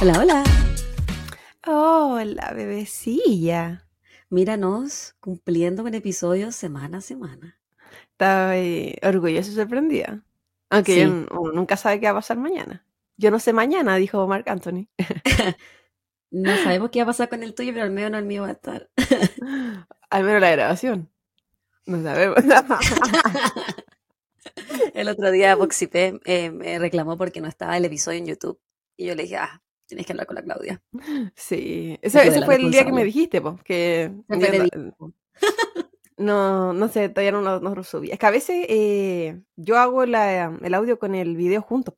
Hola, hola. Hola, bebecilla. Míranos cumpliendo con episodios semana a semana. Estaba orgullosa y sorprendida. Aunque Sí. yo n- uno nunca sabe qué va a pasar mañana. Yo no sé mañana, dijo Marc Anthony. No sabemos qué va a pasar con el tuyo, pero al menos no el mío va a estar. Al menos la grabación. No sabemos. El otro día Voxipé eh, me reclamó porque no estaba el episodio en YouTube. Y yo le dije, ah, tienes que hablar con la Claudia. sí, ese, ese fue el día que me dijiste, po, que dije, no, no, sé, todavía no lo, no lo subí. Es que a veces eh, yo hago la- el audio con el video juntos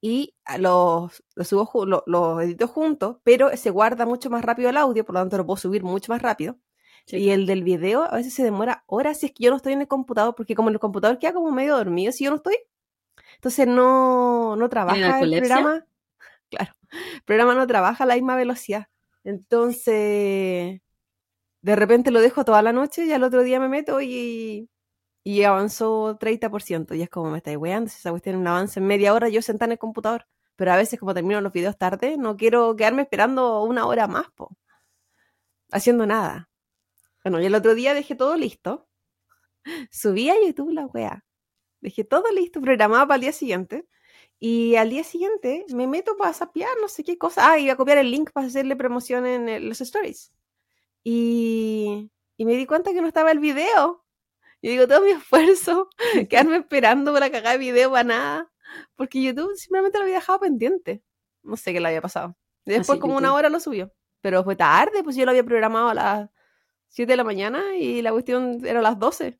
y los, los subo, ju- lo- los edito juntos, pero se guarda mucho más rápido el audio, por lo tanto lo puedo subir mucho más rápido. Sí. Y el del video a veces se demora horas si es que yo no estoy en el computador, porque como el computador queda como medio dormido si yo no estoy, entonces no, no trabaja el programa. Claro, el programa no trabaja a la misma velocidad. Entonces, de repente lo dejo toda la noche y al otro día me meto y, y avanzó 30%. Y es como me estáis weando, si esa cuestión es un avance en media hora yo sentada en el computador. Pero a veces como termino los videos tarde, no quiero quedarme esperando una hora más, po, haciendo nada. Bueno, y el otro día dejé todo listo. Subí a YouTube la wea. Dejé todo listo, programado para el día siguiente. Y al día siguiente me meto para sapear, no sé qué cosa. Ah, iba a copiar el link para hacerle promoción en el- los stories. Y, y me di cuenta que no estaba el video. Y digo, todo mi esfuerzo, quedarme esperando para cagar el video para nada. Porque YouTube simplemente lo había dejado pendiente. No sé qué le había pasado. Después, Así como una hora lo subió. Pero fue tarde, pues yo lo había programado a las 7 de la mañana y la cuestión era a las 12.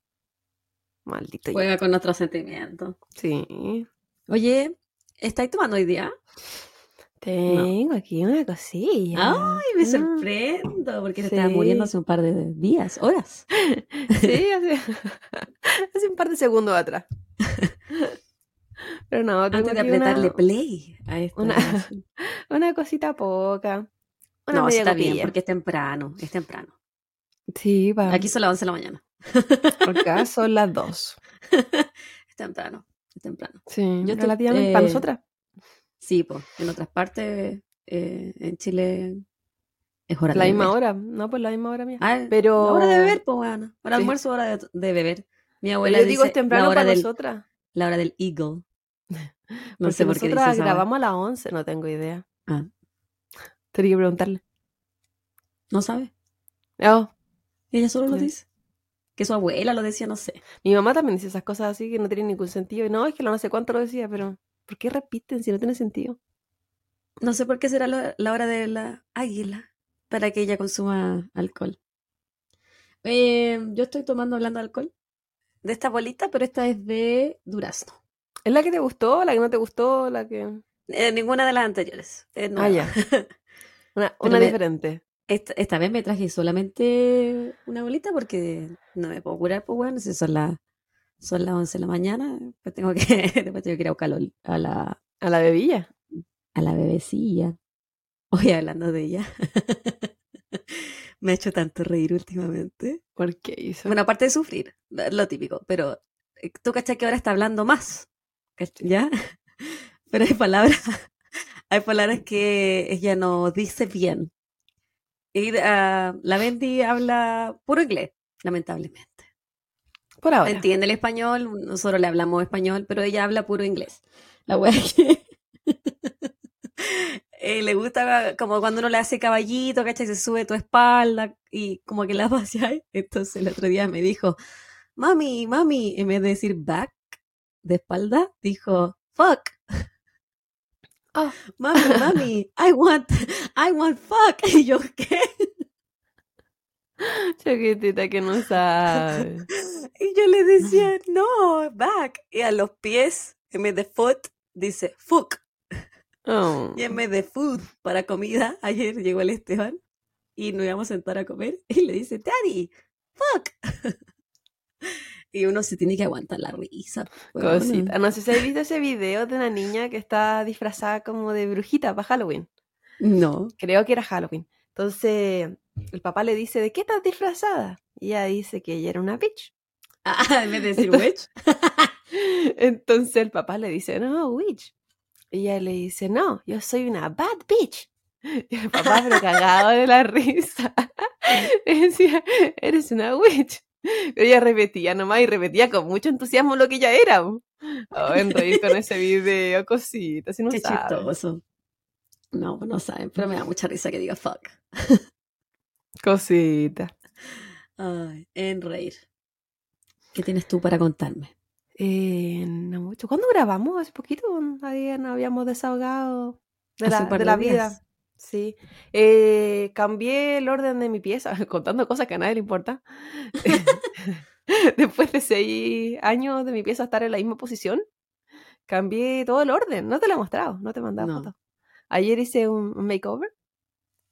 Maldito. Juega con nuestros sentimientos. Sí. Oye, ¿estáis tomando hoy día? Tengo aquí una cosilla. Ay, me Ah. sorprendo, porque te estabas muriendo hace un par de días, horas. Sí, hace, hace un par de segundos atrás. Pero no, tengo Antes de apretarle una, play a esta una, una cosita poca. Una No, media está bien, porque es temprano, es temprano. Sí, va. Aquí son las 11 de la mañana. Acá son las dos. Es temprano, es temprano. Sí, Yo relativamente para eh, nosotras. Sí, pues, en otras partes, eh, en Chile, es hora La de misma beber. hora, no, pues la misma hora mía. Ah, Pero la hora de beber, pues, bueno. Para Sí. almuerzo, hora de, de beber. Mi abuela yo digo dice es temprano la hora para del, nosotras. la hora del eagle. No Porque sé por qué dice hora. grabamos a las 11, no tengo idea. Ah, Tenía que preguntarle. no sabe. Oh, Ella solo lo dice. Que su abuela lo decía, no sé. mi mamá también dice esas cosas así que no tienen ningún sentido. Y no, es que lo no sé cuánto lo decía, pero ¿por qué repiten si no tiene sentido? No sé por qué será lo- la hora de la águila para que ella consuma alcohol. Eh, yo estoy tomando, hablando de alcohol, de esta bolita, pero esta es de durazno. ¿Es la que te gustó? ¿La que no te gustó? ¿La que...? Eh, ninguna de las anteriores. Es Ah, ya. Una, Pero una me- diferente. Esta, esta vez me traje solamente una bolita porque no me puedo curar, pues bueno, si son las son las 11 de la mañana, pues tengo que, después tengo que ir a buscarlo a la, A la bebilla. a la bebecilla. Hoy hablando de ella. me ha hecho tanto reír últimamente. ¿Por qué hizo? Bueno, aparte de sufrir, lo típico, pero eh, tú cachai que ahora está hablando más, ¿cach- ¿ya? Pero hay palabras, hay palabras que ella no dice bien. Y ah, la Bendy habla puro inglés, lamentablemente. Por ahora. Entiende el español, nosotros le hablamos español, pero ella habla puro inglés. La wea es que eh, le gusta como cuando uno le hace caballito, ¿cachai? Se sube tu espalda y como que la paseáis. Entonces el otro día me dijo, mami, mami, en vez de decir back de espalda, dijo fuck. Ah. Mami, mami, I want, I want fuck. Y yo, ¿qué? Chiquitita que no sabe. Y yo le decía, no, back. Y a los pies, en vez de foot, dice fuck. Oh. Y en vez de food para comida, ayer llegó el Esteban y nos íbamos a sentar a comer y le dice, Daddy, fuck. Y uno se tiene que aguantar la risa. pues. Cosita. No sé si habéis visto ese video de una niña que está disfrazada como de brujita para Halloween. No. Creo que era Halloween. Entonces, el papá le dice, ¿de qué estás disfrazada? Y ella dice que ella era una bitch. Ah, en vez de decir Esto- witch. Entonces el papá le dice, no, witch. Y ella le dice, no, yo soy una bad bitch. Y el papá, pero cagado de la risa, decía, eres una witch. Pero ella repetía nomás y repetía con mucho entusiasmo lo que ella era. Oh, en reír con ese video, cositas, si no Qué sabes. chistoso. No, pues no saben, pero me da mucha risa que diga fuck. Cositas. Ay, en reír. ¿Qué tienes tú para contarme? Eh, no mucho. ¿Cuándo grabamos? Hace poquito. Ayer nos habíamos desahogado de la, de la vida. Sí. Eh, cambié el orden de mi pieza, contando cosas que a nadie le importa. Después de seis años de mi pieza estar en la misma posición, cambié todo el orden. No te lo he mostrado, no te he mandado No. fotos. Ayer hice un makeover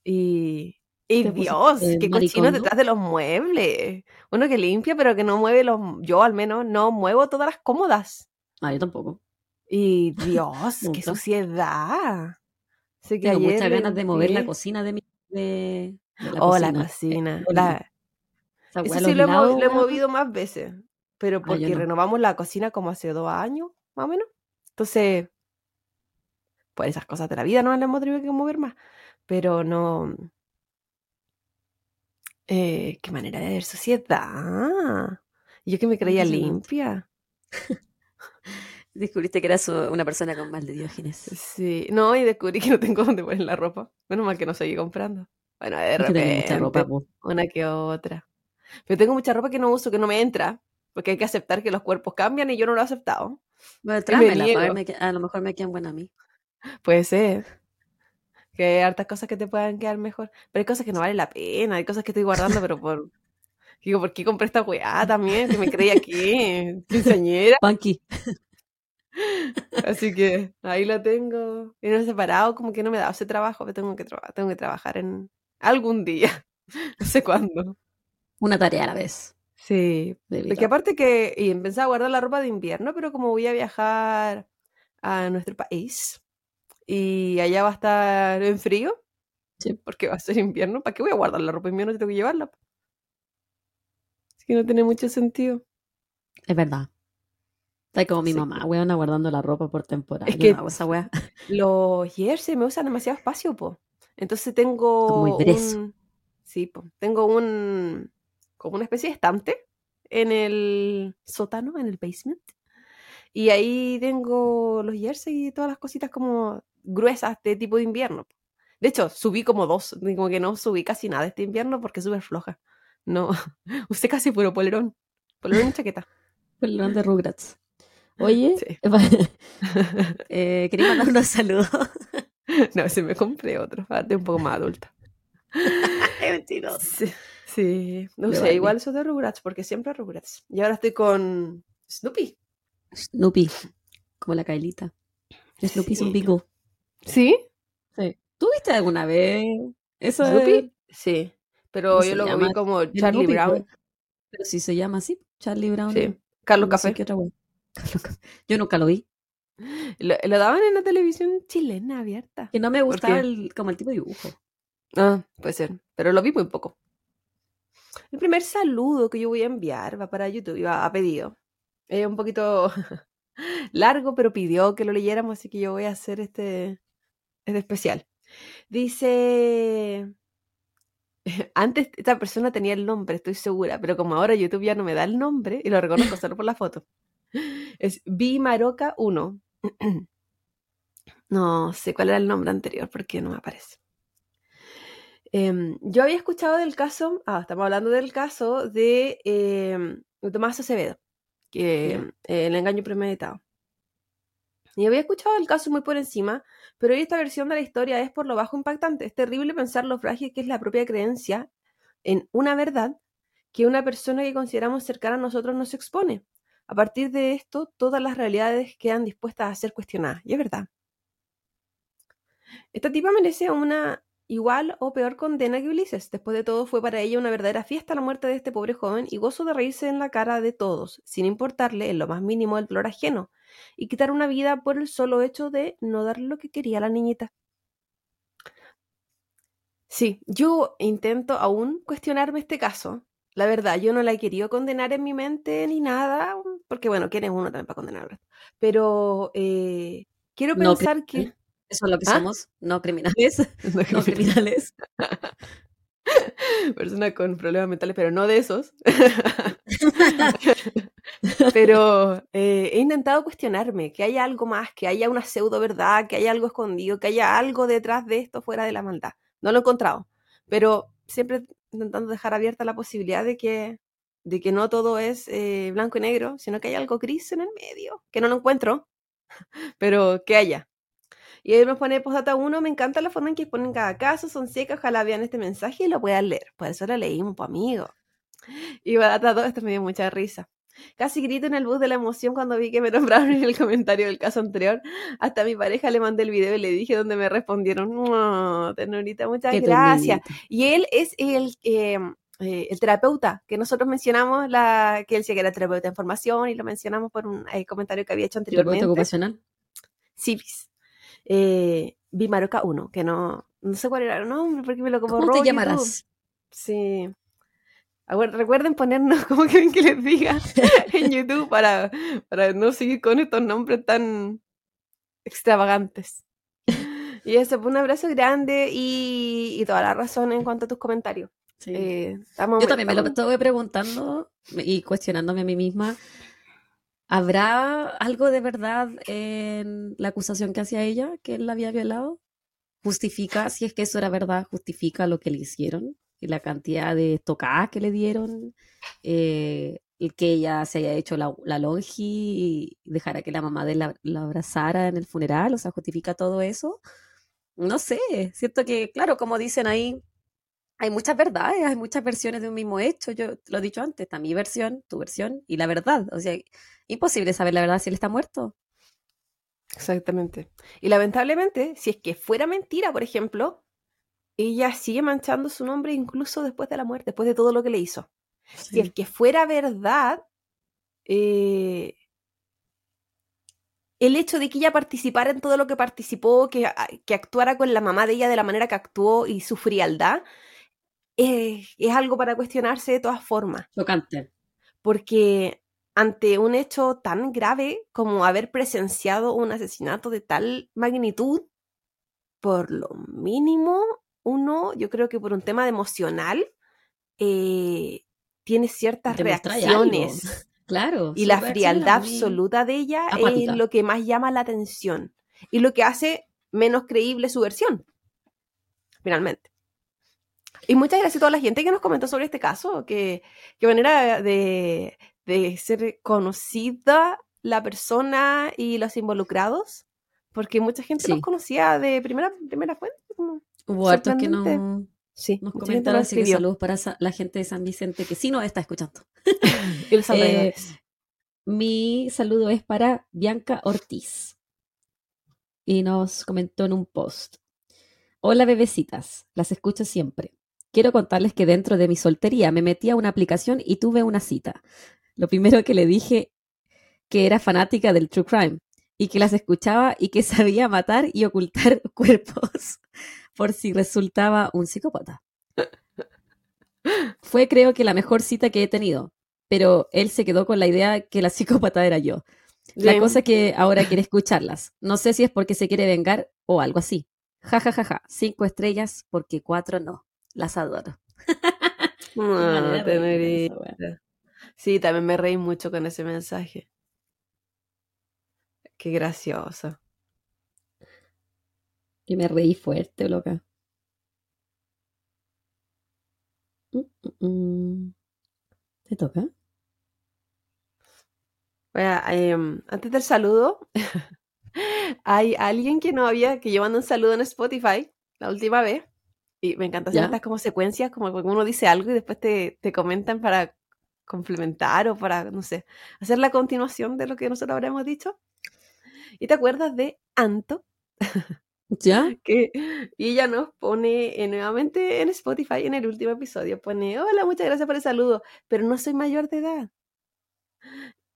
y. ¡Y Dios! ¡Qué cochino ¿no? detrás de los muebles! Uno que limpia, pero que no mueve los. Yo, al menos, no muevo todas las cómodas. Ah, yo tampoco. Y Dios, qué suciedad. Que Tengo ayer muchas ganas de mover la cocina de mi. De, de la Oh, cocina. la cocina. La- esa Eso sí lo, he movido más veces. Pero Ah, porque no. renovamos la cocina como hace dos años, más o menos. Entonces, pues esas cosas de la vida no las hemos tenido que mover más. Pero no. Eh, qué manera de ver sociedad. Yo que me creía limpia. Descubriste que eras una persona con mal de Diógenes. Sí, no, y descubrí que no tengo dónde poner la ropa. Menos mal que no seguí comprando. Bueno, de que mucha repente, ropa, po. una que otra. Pero tengo mucha ropa que no uso, que no me entra. Porque hay que aceptar que los cuerpos cambian y yo no lo he aceptado. Bueno, me tráemela, me que- a lo mejor me quedan buenas a mí. Puede ser. Que hay hartas cosas que te puedan quedar mejor. Pero hay cosas que no valen la pena. Hay cosas que estoy guardando, pero por. Digo, ¿por qué compré esta weá también? Que me creía aquí, quinceañera. Punky. Así que ahí la tengo. Y no he separado, como que no me da ese trabajo, pero tengo que, tengo que trabajar en algún día. No sé cuándo. Una tarea a la vez. Sí. Porque aparte que y empecé a guardar la ropa de invierno, pero como voy a viajar a nuestro país y allá va a estar en frío, Sí. porque va a ser invierno, ¿para qué voy a guardar la ropa de invierno si tengo que llevarla? Así que no tiene mucho sentido. Es verdad. Está como mi Sí. mamá, weona, guardando la ropa por temporada. Es Yo que- no hago esa weá. Los jerseys me usan demasiado espacio, po. Entonces tengo muy un... Sí, po. Tengo un... como una especie de estante en el sótano, en el basement. Y ahí tengo los jerseys y todas las cositas como gruesas de tipo de invierno. De hecho, subí como dos, como que no subí casi nada este invierno porque es súper floja. No, usé casi puro polerón. Polerón y chaqueta. Perdón de Rugrats. Oye, Sí. eh, quería mandar unos saludos. No, se me compré otro, de un poco más adulta. Qué mentiroso. Sí, sí. No sé, igual eso de Rugrats, porque siempre Rugrats. Y ahora estoy con Snoopy. Snoopy, como la Kailita. Snoopy es un Sí. beagle. ¿Sí? Sí. ¿Tú viste alguna vez eso? ¿Snoopy? Sí. Pero ¿Cómo yo lo llama? vi como Charlie Snoopy, Brown. pues. Pero si se llama así, Charlie Brown. Sí. Carlos no Café. qué otra. Yo nunca lo vi. Lo, lo daban en la televisión chilena abierta. Que no me ¿Por gustaba el, como el tipo de dibujo. Ah, puede ser. Pero lo vi muy poco. El primer saludo que yo voy a enviar va para YouTube, iba a pedido. Es un poquito largo, pero pidió que lo leyéramos, así que yo voy a hacer este, este especial. Dice. Antes esta persona tenía el nombre, estoy segura, pero como ahora YouTube ya no me da el nombre y lo reconozco solo por la foto. Es Bimaroca 1. No sé cuál era el nombre anterior porque no me aparece. Em, yo había escuchado del caso, ah, estamos hablando del caso de em, Tomás Acevedo, que eh, el engaño premeditado. Y había escuchado el caso muy por encima, pero hoy esta versión de la historia es por lo bajo impactante. Es terrible pensar lo frágil que es la propia creencia en una verdad que una persona que consideramos cercana a nosotros nos expone. A partir de esto, todas las realidades quedan dispuestas a ser cuestionadas. Y es verdad. Esta tipa merece una igual o peor condena que Ulises. Después de todo, fue para ella una verdadera fiesta la muerte de este pobre joven y gozo de reírse en la cara de todos, sin importarle en lo más mínimo el dolor ajeno, y quitar una vida por el solo hecho de no darle lo que quería la niñita. Sí, yo intento aún cuestionarme este caso La verdad, yo no la he querido condenar en mi mente ni nada, porque bueno, ¿quién es uno también para condenar? Pero eh, quiero No pensar que... Eso es lo que ¿Ah? somos, no criminales. No criminales. Personas con problemas mentales, pero no de esos. pero eh, he intentado cuestionarme, que haya algo más, que haya una pseudo verdad, que haya algo escondido, que haya algo detrás de esto fuera de la maldad. No lo he encontrado, pero siempre intentando dejar abierta la posibilidad de que, de que no todo es eh, blanco y negro, sino que hay algo gris en el medio, que no lo encuentro, pero que haya. Y ahí nos pone postdata 1, me encanta la forma en que ponen cada caso, son secas, ojalá vean este mensaje y lo puedan leer. Por eso lo leímos, pues amigo. Y data 2, esto me dio mucha risa. Casi grito en el bus de la emoción cuando vi que me nombraron en el comentario del caso anterior. Hasta a mi pareja le mandé el video y le dije donde me respondieron, no, ternurita, muchas Qué gracias. ternurita. Y él es el, eh, eh, el terapeuta que nosotros mencionamos, la, que él sí que era terapeuta en formación y lo mencionamos por un eh, comentario que había hecho ¿Terapeuta anteriormente. ocupacional? Civis. Eh, Bimaroca 1, que no, no sé cuál era el nombre porque me lo ¿Cómo borró te llamarás? Sí. A ver, recuerden ponernos como quieren que les diga en YouTube para, para no seguir con estos nombres tan extravagantes. Y eso, pues, un abrazo grande y, y toda la razón en cuanto a tus comentarios. Sí. Eh, estamos- Yo también me lo estuve preguntando y cuestionándome a mí misma. ¿Habrá algo de verdad en la acusación que hacía ella, que él la había violado? ¿Justifica, si es que eso era verdad, justifica lo que le hicieron? La cantidad de tocadas que le dieron, eh, el que ella se haya hecho la, la longi y dejara que la mamá de la, la abrazara en el funeral, o sea, ¿justifica todo eso? No sé, siento que, claro, como dicen ahí, hay muchas verdades, hay muchas versiones de un mismo hecho. Yo lo he dicho antes, está mi versión, tu versión y la verdad. O sea, imposible saber la verdad si él está muerto. Exactamente. Y lamentablemente, si es que fuera mentira, por ejemplo, ella sigue manchando su nombre incluso después de la muerte, después de todo lo que le hizo. Si es que fuera verdad, eh, el hecho de que ella participara en todo lo que participó, que, a- que actuara con la mamá de ella de la manera que actuó y su frialdad, eh, es algo para cuestionarse de todas formas. Chocante. Porque ante un hecho tan grave como haber presenciado un asesinato de tal magnitud, por lo mínimo, uno, yo creo que por un tema de emocional, eh, tiene ciertas algo. reacciones. Claro. Y la frialdad absoluta de ella es lo que más llama la atención y lo que hace menos creíble su versión, finalmente. Y muchas gracias a toda la gente que nos comentó sobre este caso, que, que manera de, de ser conocida la persona y los involucrados, porque mucha gente los Sí. conocía de primera, primera fuente. como- Hubo hartos que sorprendente. no, Sí, nos comentaron, así que saludos para la gente de San Vicente que sí nos está escuchando. Y los Eh. Mi saludo es para Bianca Ortiz. Y nos comentó en un post. Hola bebecitas, las escucho siempre. Quiero contarles que dentro de mi soltería me metí a una aplicación y tuve una cita. Lo primero que le dije que era fanática del true crime y que las escuchaba y que sabía matar y ocultar cuerpos por si resultaba un psicópata. Fue creo que la mejor cita que he tenido, pero él se quedó con la idea que la psicópata era yo. La Bien. cosa es que ahora quiere escucharlas. No sé si es porque se quiere vengar o algo así. Ja, ja, ja, ja. Cinco estrellas porque cuatro no. Las adoro. Ah, te. Sí, también me reí mucho con ese mensaje. Qué gracioso. Y me reí fuerte, loca. Mm, mm, mm. ¿Te toca? Bueno, em, antes del saludo, hay alguien que no había, que yo mandé un saludo en Spotify la última vez. Y me encanta hacer ¿Ya? estas como secuencias, como que uno dice algo y después te, te comentan para complementar o para, no sé, hacer la continuación de lo que nosotros habremos dicho. ¿Y te acuerdas de Anto? ¿Ya? que y ella nos pone eh, nuevamente en Spotify en el último episodio, pone, hola, muchas gracias por el saludo, pero no soy mayor de edad.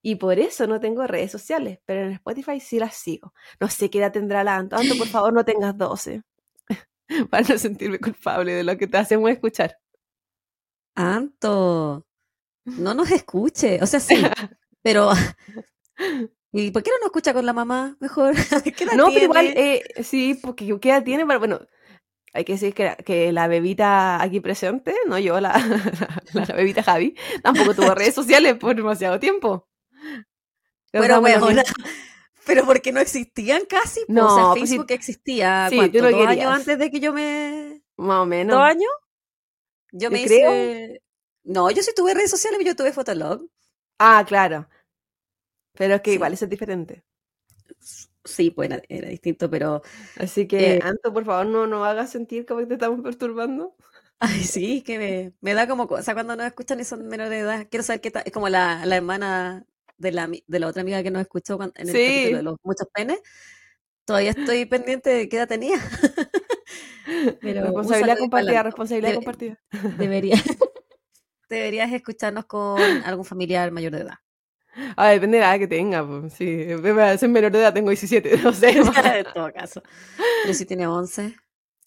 Y por eso no tengo redes sociales, pero en Spotify sí las sigo. No sé qué edad tendrá la Anto. Anto, por favor, no tengas 12. Para no sentirme culpable de lo que te hacemos escuchar. Anto. no nos escuche. O sea, sí, pero... ¿Y por qué no nos escucha con la mamá mejor? ¿Qué edad No, pero igual, eh, sí, porque ¿qué edad tiene? Pero bueno, hay que decir que, que la bebita aquí presente, no yo, la, la, la bebita Javi, tampoco tuvo redes sociales por demasiado tiempo. Pero weona, mismo. pero porque no existían casi. po. No, o sea, pues sí- Facebook existía, sí, ¿cuánto? tú lo ¿Dos años antes de que yo me... Más o menos. ¿Dos años? Yo Yo me creo. hice... No, yo sí tuve redes sociales, yo tuve Fotolog. Ah, claro. Pero es que Sí. igual eso es diferente. Sí, pues era, era distinto, pero... Así que, Eh, Anto, por favor, no nos hagas sentir como que te estamos perturbando. Ay, sí, que me, me da como cosa cuando nos escuchan y son menores de edad. Quiero saber qué tal, es como la, la hermana de la, de la otra amiga que nos escuchó cuan- en el Sí. capítulo de los muchos penes. Todavía estoy pendiente de qué edad tenía. Pero responsabilidad compartida, responsabilidad debe- compartida. Debería, deberías escucharnos con algún familiar mayor de edad. Ah, depende de la edad que tenga. Pues, sí, soy menor de edad, tengo 17, no sé. en todo caso. Pero si tiene 11.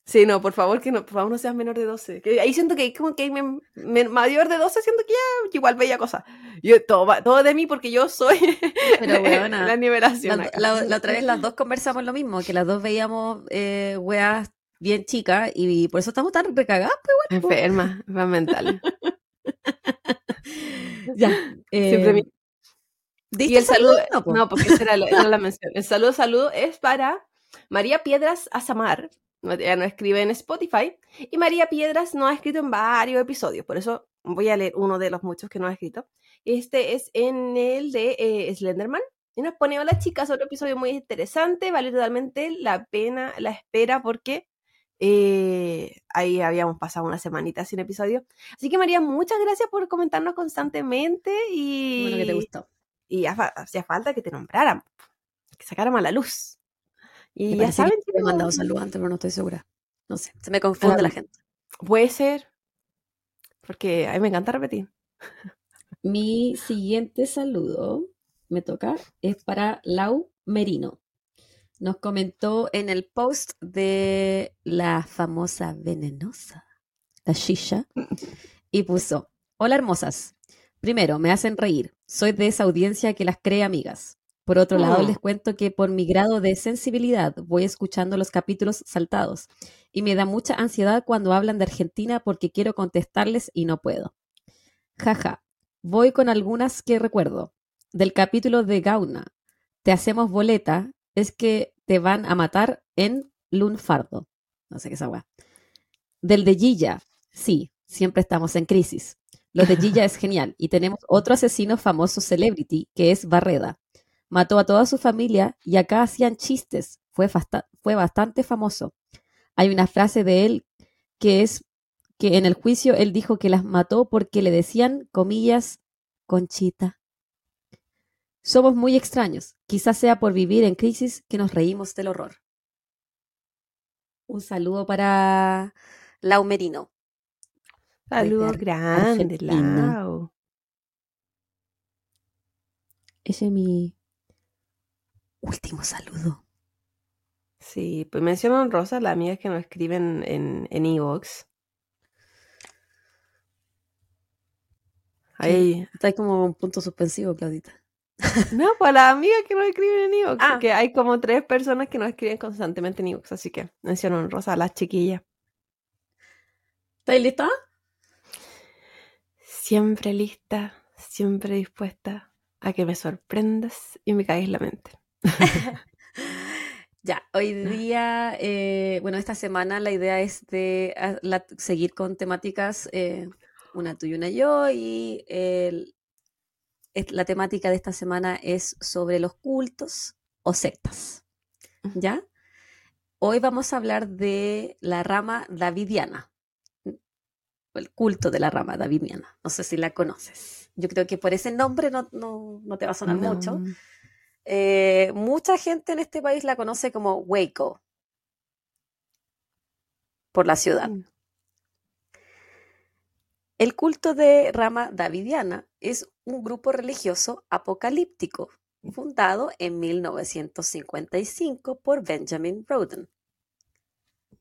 Sí, no, por favor, que no, por favor no seas menor de 12. Que ahí siento que como que men- men- mayor de 12, siento que ya igual bella cosa. Yo, todo, todo de mí porque yo soy Pero, weona, la nivelación. La, la- la otra vez las dos conversamos lo mismo, que las dos veíamos eh, weas bien chicas y por eso estamos tan recagadas. pues, Enferma, enferma mental. Ya. Siempre eh, mi- ¿diste Y el saludo, No, po. no, porque esa era la, era la mención. El saludo, saludo es para María Piedras Azamar. No- Ella nos escribe en Spotify. Y María Piedras nos ha escrito en varios episodios. Por eso voy a leer uno de los muchos que nos ha escrito. Este es en el de eh, Slenderman. Y nos pone, hola chicas, otro episodio muy interesante. Vale totalmente la pena, la espera, porque eh, ahí habíamos pasado una semanita sin episodio. Así que María, muchas gracias por comentarnos constantemente. Y Bueno, que te gustó. Y hacía falta que te nombraran, que sacáramos a la luz. Me Y ya parece que saben, te he mandado saludos antes, pero no estoy segura. No sé, se me confunde Ah, la gente. puede ser, porque a mí me encanta repetir. Mi siguiente saludo, me toca, es para Lau Merino. Nos comentó en el post de la famosa venenosa, la shisha, y puso, hola hermosas. Primero, me hacen reír. Soy de esa audiencia que las cree amigas. Por otro lado, Mm. les cuento que por mi grado de sensibilidad voy escuchando los capítulos saltados y me da mucha ansiedad cuando hablan de Argentina porque quiero contestarles y no puedo. Jaja, voy con algunas que recuerdo. Del capítulo de Gauna, Te hacemos boleta, es que te van a matar en Lunfardo. No sé qué es agua. Del de Gilla, sí, siempre estamos en crisis. Lo de Gilla es genial y tenemos otro asesino famoso celebrity que es Barreda. Mató a toda su familia y acá hacían chistes. Fue, fue bastante famoso. Hay una frase de él que es que en el juicio él dijo que las mató porque le decían, comillas, Conchita. Somos muy extraños. Quizás sea por vivir en crisis que nos reímos del horror. Un saludo para Lau Merino. Saludos grandes. Lau. Ese es mi último saludo. Sí, pues mencionan Rosa, las amigas que nos escriben en en Evox. Ahí, Está como un punto suspensivo, Claudita. no, pues las amigas que nos escriben en Evox, Ah. que hay como tres personas que nos escriben constantemente en Evox, así que mencionan Rosa, las chiquillas. ¿Estáis lista? Siempre lista, siempre dispuesta a que me sorprendas y me caes la mente. Ya, hoy día, eh, bueno, esta semana la idea es de la- seguir con temáticas, eh, una tú y una yo, y el- es- la temática de esta semana es sobre los cultos o sectas. ¿Ya? Hoy vamos a hablar de la rama davidiana, el culto de la rama davidiana. No sé si la conoces. Yo creo que por ese nombre no, no- no te va a sonar mucho. Eh, mucha gente en este país la conoce como Waco, por la ciudad. Mm. El culto de rama davidiana es un grupo religioso apocalíptico fundado en 1955 por Benjamin Roden.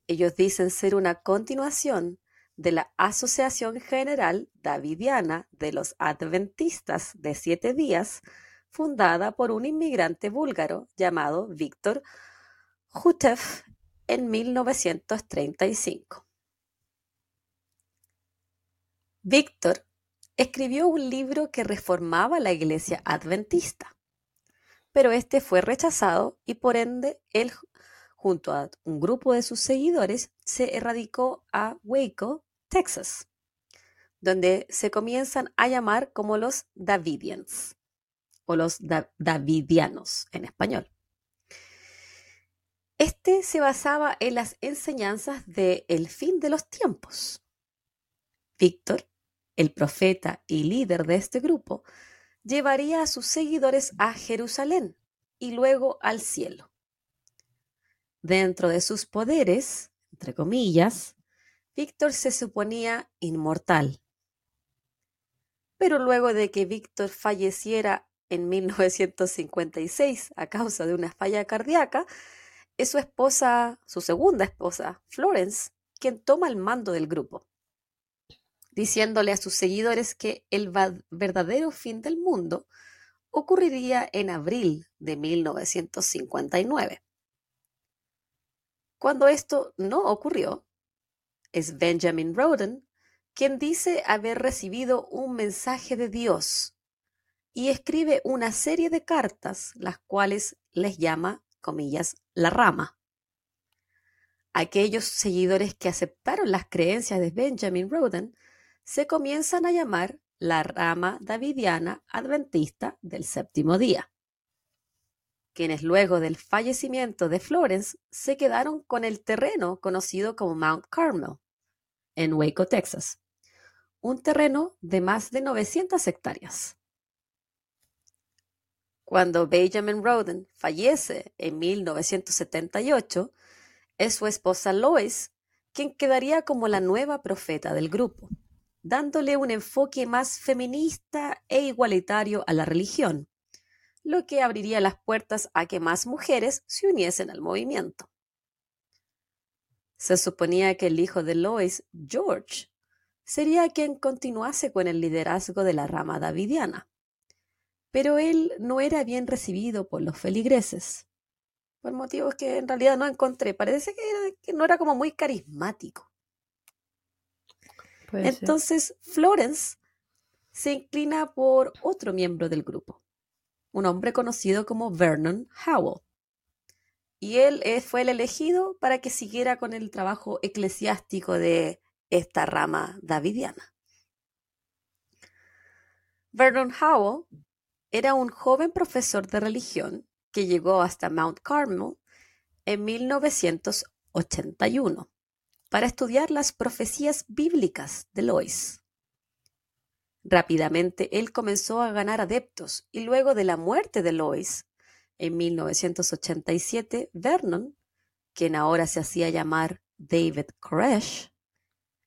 Ellos dicen ser una continuación de la Asociación General Davidiana de los Adventistas de Siete Días, fundada por un inmigrante búlgaro llamado Víctor Hutev en 1935. Víctor escribió un libro que reformaba la iglesia adventista, pero este fue rechazado y por ende él, junto a un grupo de sus seguidores, se erradicó a Waco, Texas, donde se comienzan a llamar como los Davidians o los Davidianos en español. Este se basaba en las enseñanzas de el fin de los tiempos. Víctor, el profeta y líder de este grupo, llevaría a sus seguidores a Jerusalén y luego al cielo. Dentro de sus poderes, entre comillas, Víctor se suponía inmortal. Pero luego de que Víctor falleciera en 1956 a causa de una falla cardíaca, es su esposa, su segunda esposa, Florence, quien toma el mando del grupo, diciéndole a sus seguidores que el verdadero fin del mundo ocurriría en abril de 1959. Cuando esto no ocurrió, es Benjamin Roden quien dice haber recibido un mensaje de Dios y escribe una serie de cartas, las cuales les llama, comillas, la rama. Aquellos seguidores que aceptaron las creencias de Benjamin Roden se comienzan a llamar la rama davidiana adventista del séptimo día, quienes luego del fallecimiento de Florence se quedaron con el terreno conocido como Mount Carmel, en Waco, Texas, un terreno de más de 900 hectáreas. Cuando Benjamin Roden fallece en 1978, es su esposa Lois quien quedaría como la nueva profeta del grupo, dándole un enfoque más feminista e igualitario a la religión, lo que abriría las puertas a que más mujeres se uniesen al movimiento. Se suponía que el hijo de Lois, George, sería quien continuase con el liderazgo de la rama davidiana pero él no era bien recibido por los feligreses, por motivos que en realidad no encontré. Parece que, no era como muy carismático. Entonces, Florence se inclina por otro miembro del grupo, un hombre conocido como Vernon Howell. Y él fue el elegido para que siguiera con el trabajo eclesiástico de esta rama davidiana. Vernon Howell era un joven profesor de religión que llegó hasta Mount Carmel en 1981 para estudiar las profecías bíblicas de Lois. Rápidamente él comenzó a ganar adeptos y luego de la muerte de Lois, en 1987, Vernon, quien ahora se hacía llamar David Koresh,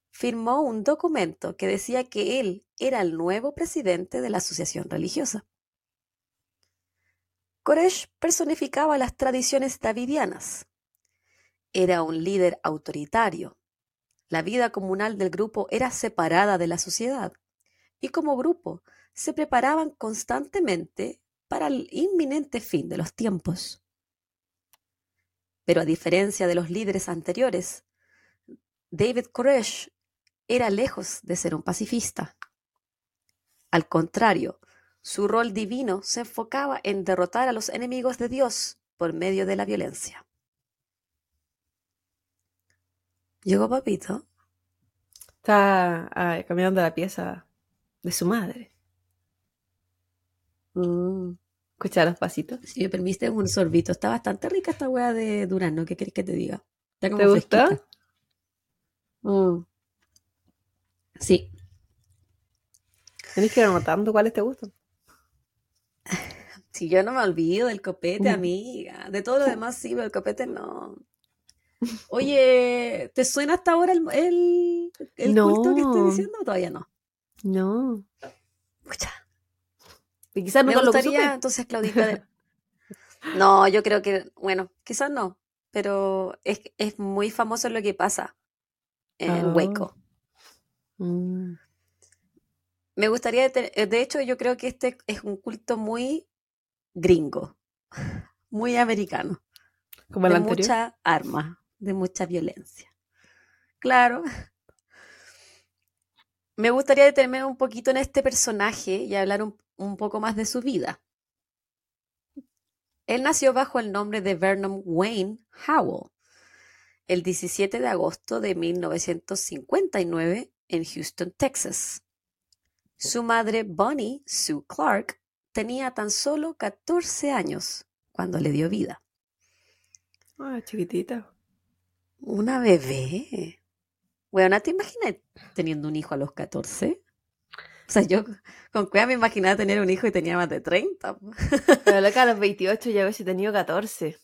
firmó un documento que decía que él era el nuevo presidente de la asociación religiosa. Koresh personificaba las tradiciones davidianas. Era un líder autoritario. La vida comunal del grupo era separada de la sociedad y como grupo se preparaban constantemente para el inminente fin de los tiempos. Pero a diferencia de los líderes anteriores, David Koresh era lejos de ser un pacifista. Al contrario, su rol divino se enfocaba en derrotar a los enemigos de Dios por medio de la violencia. ¿Llegó papito? Está ah, caminando la pieza de su madre. Mm. ¿Escuchar los pasitos? Si me permite un sorbito. Está bastante rica esta hueá de Durano. ¿Qué querés que te diga? ¿Te gusta? Mm. Sí. Tenés que ir anotando cuáles te gustan. Si yo no me olvido del copete, amiga. De todo lo demás sí, pero el copete no. Oye, ¿te suena hasta ahora el, el, culto que estoy diciendo o todavía no? No. Escucha. Y quizás me gustaría, entonces, Claudita. no, yo creo que, bueno, quizás no, pero es, es muy famoso lo que pasa en ah. Waco. Mm. Me gustaría, eh, de hecho, yo creo que este es un culto muy gringo, muy americano, Como el de anterior. mucha arma, de mucha violencia. Claro. Me gustaría detenerme un poquito en este personaje y hablar un, un poco más de su vida. Él nació bajo el nombre de Vernon Wayne Howell el 17 de agosto de 1959 en Houston, Texas. Su madre, Bonnie Sue Clark, tenía tan solo 14 años cuando le dio vida. Ah, chiquitita. Una bebé. Bueno, ¿te imaginas teniendo un hijo a los 14? O sea, yo con cueva me imaginaba tener un hijo y tenía más de 30. po. Pero loca, a los 28 ya hubiese tenido 14.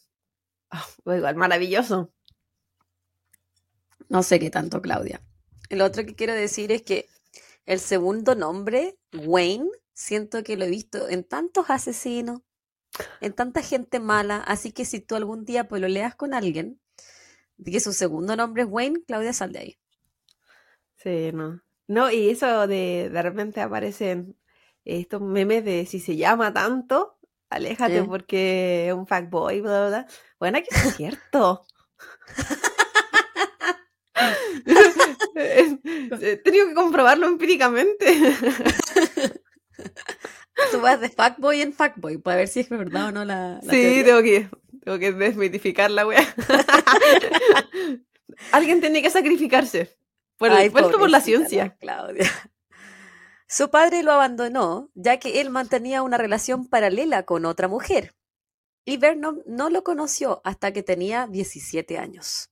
Ah, pues igual, maravilloso. No sé qué tanto, Claudia. Lo otro que quiero decir es que el segundo nombre, Wayne, siento que lo he visto en tantos asesinos, en tanta gente mala, así que si tú algún día pues, lo leas con alguien, que su segundo nombre es Wayne, Claudia, sal de ahí. Sí, no. No, y eso de de repente aparecen estos memes de si se llama tanto, aléjate ¿Eh? porque es un fuckboy, bla, bla, bla. Bueno, que es cierto. He tenido que comprobarlo empíricamente. Tú vas de fuckboy en fuckboy para ver si es verdad o no la, la Sí, tengo que, tengo que desmitificar la wea. Alguien tiene que sacrificarse. Por, Ay, por la ciencia. Claudia. Su padre lo abandonó ya que él mantenía una relación paralela con otra mujer. Y Vernon no lo conoció hasta que tenía 17 años.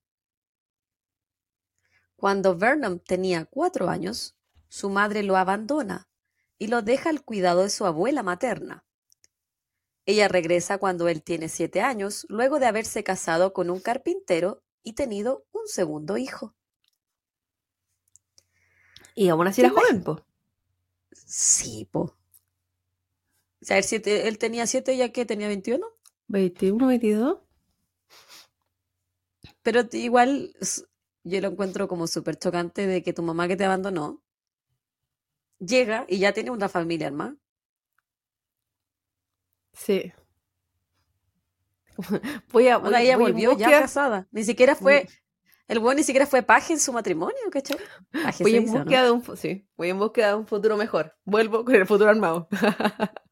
Cuando Vernon tenía cuatro años, su madre lo abandona y lo deja al cuidado de su abuela materna. Ella regresa cuando él tiene siete años, luego de haberse casado con un carpintero y tenido un segundo hijo. Y aún así ¿Te era joven, po. Sí, po. O sea, él, siete- él tenía 7 ya que tenía 21. 21, 22. Pero igual yo lo encuentro como súper chocante de que tu mamá que te abandonó llega y ya tiene una familia hermana. Sí. Voy a, voy, ella volvió ya casada. Ni siquiera fue, el buen ni siquiera fue paje en su matrimonio, ¿cachai? Paje Voy en búsqueda de un, fu- sí, voy en búsqueda de un futuro mejor. Vuelvo con el futuro armado.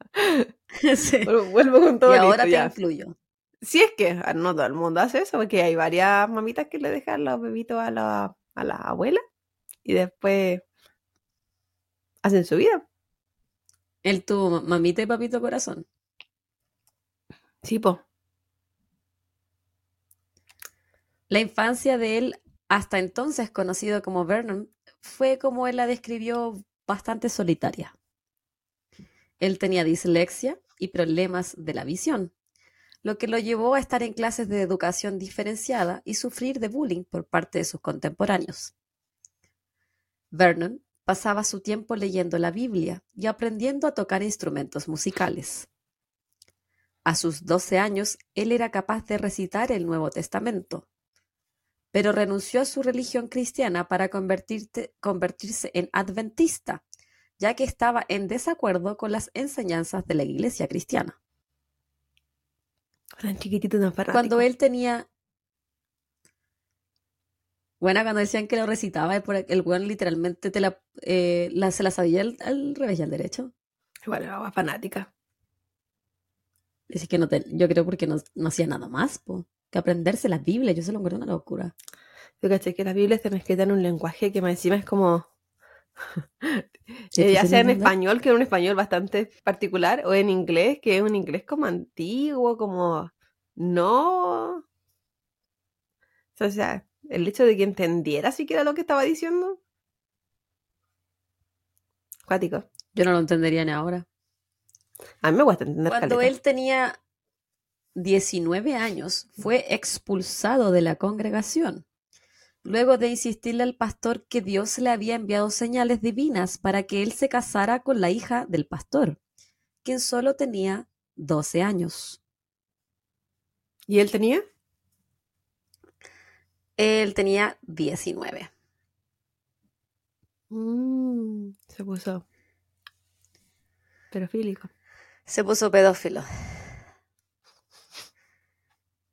Sí. vuelvo, con todo Y ahora te ya. incluyo. Si es que ah, no todo el mundo hace eso, porque hay varias mamitas que le dejan los bebitos a la, a la abuela y después hacen su vida. Él tuvo mamita y papito corazón. Sí, po. La infancia de él, hasta entonces conocido como Vernon, fue como él la describió bastante solitaria. Él tenía dislexia y problemas de la visión, lo que lo llevó a estar en clases de educación diferenciada y sufrir de bullying por parte de sus contemporáneos. Vernon pasaba su tiempo leyendo la Biblia y aprendiendo a tocar instrumentos musicales. A sus 12 años, él era capaz de recitar el Nuevo Testamento, pero renunció a su religión cristiana para convertirse en adventista, ya que estaba en desacuerdo con las enseñanzas de la iglesia cristiana. Tan chiquitito, tan. Cuando él tenía... Bueno, cuando decían que lo recitaba, el weón literalmente te la, eh, la- se la sabía al, al revés y al derecho. Igual era fanática. Dice que no te- yo creo porque no, no hacía nada más, po, que aprenderse la Biblia. Yo se lo encuentro una locura. Yo caché que las Biblias están escritas en un lenguaje que más encima es como. Eh, ya sea de en español, que es un español bastante particular, o en inglés, que es un inglés como antiguo, como. No. O sea, el hecho de que entendiera siquiera lo que estaba diciendo. Cuático. Yo no lo entendería ni ahora. A mí me gusta entender Cuando caleta. él tenía 19 años, fue expulsado de la congregación, luego de insistirle al pastor que Dios le había enviado señales divinas para que él se casara con la hija del pastor, quien solo tenía 12 años. ¿Y él tenía? Él tenía 19. Mm, se puso pedofílico. Se puso pedófilo.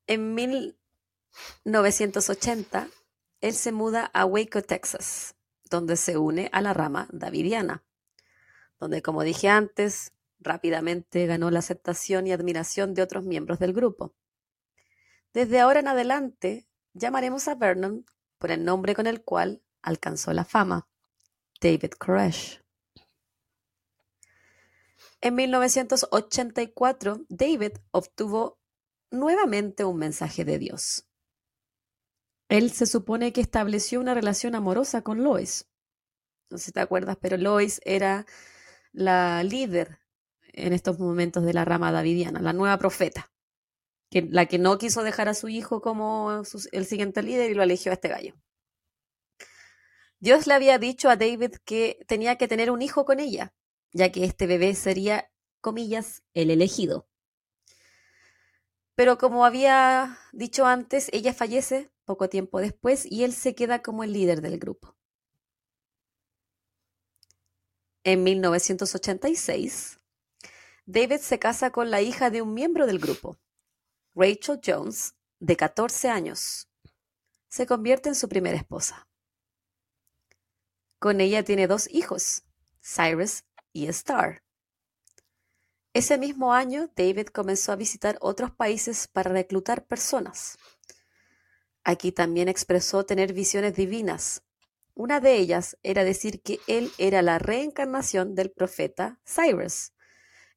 En 1980, él se muda a Waco, Texas, donde se une a la rama davidiana, donde, como dije antes, rápidamente ganó la aceptación y admiración de otros miembros del grupo. Desde ahora en adelante, llamaremos a Vernon por el nombre con el cual alcanzó la fama, David Koresh. En 1984, David obtuvo nuevamente un mensaje de Dios. Él se supone que estableció una relación amorosa con Lois. No sé si te acuerdas, pero Lois era la líder en estos momentos de la rama davidiana, la nueva profeta, la que no quiso dejar a su hijo como el siguiente líder y lo eligió a este gallo. Dios le había dicho a David que tenía que tener un hijo con ella, ya que este bebé sería, comillas, el elegido. Pero como había dicho antes, ella fallece poco tiempo después y él se queda como el líder del grupo. En 1986, David se casa con la hija de un miembro del grupo, Rachel Jones, de 14 años. Se convierte en su primera esposa. Con ella tiene dos hijos, Cyrus y Star. Ese mismo año, David comenzó a visitar otros países para reclutar personas. Aquí también expresó tener visiones divinas. Una de ellas era decir que él era la reencarnación del profeta Cyrus,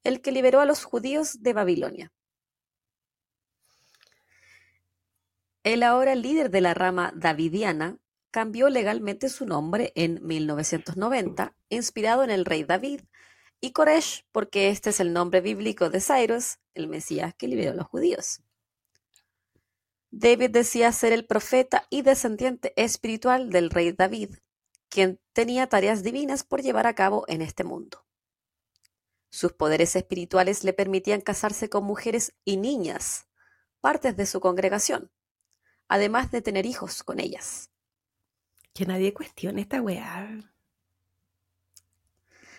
el que liberó a los judíos de Babilonia. El ahora líder de la rama davidiana cambió legalmente su nombre en 1990, inspirado en el rey David, y Koresh, porque este es el nombre bíblico de Cyrus, el Mesías que liberó a los judíos. David decía ser el profeta y descendiente espiritual del rey David, quien tenía tareas divinas por llevar a cabo en este mundo. Sus poderes espirituales le permitían casarse con mujeres y niñas, partes de su congregación, además de tener hijos con ellas. Que nadie cuestione esta weá.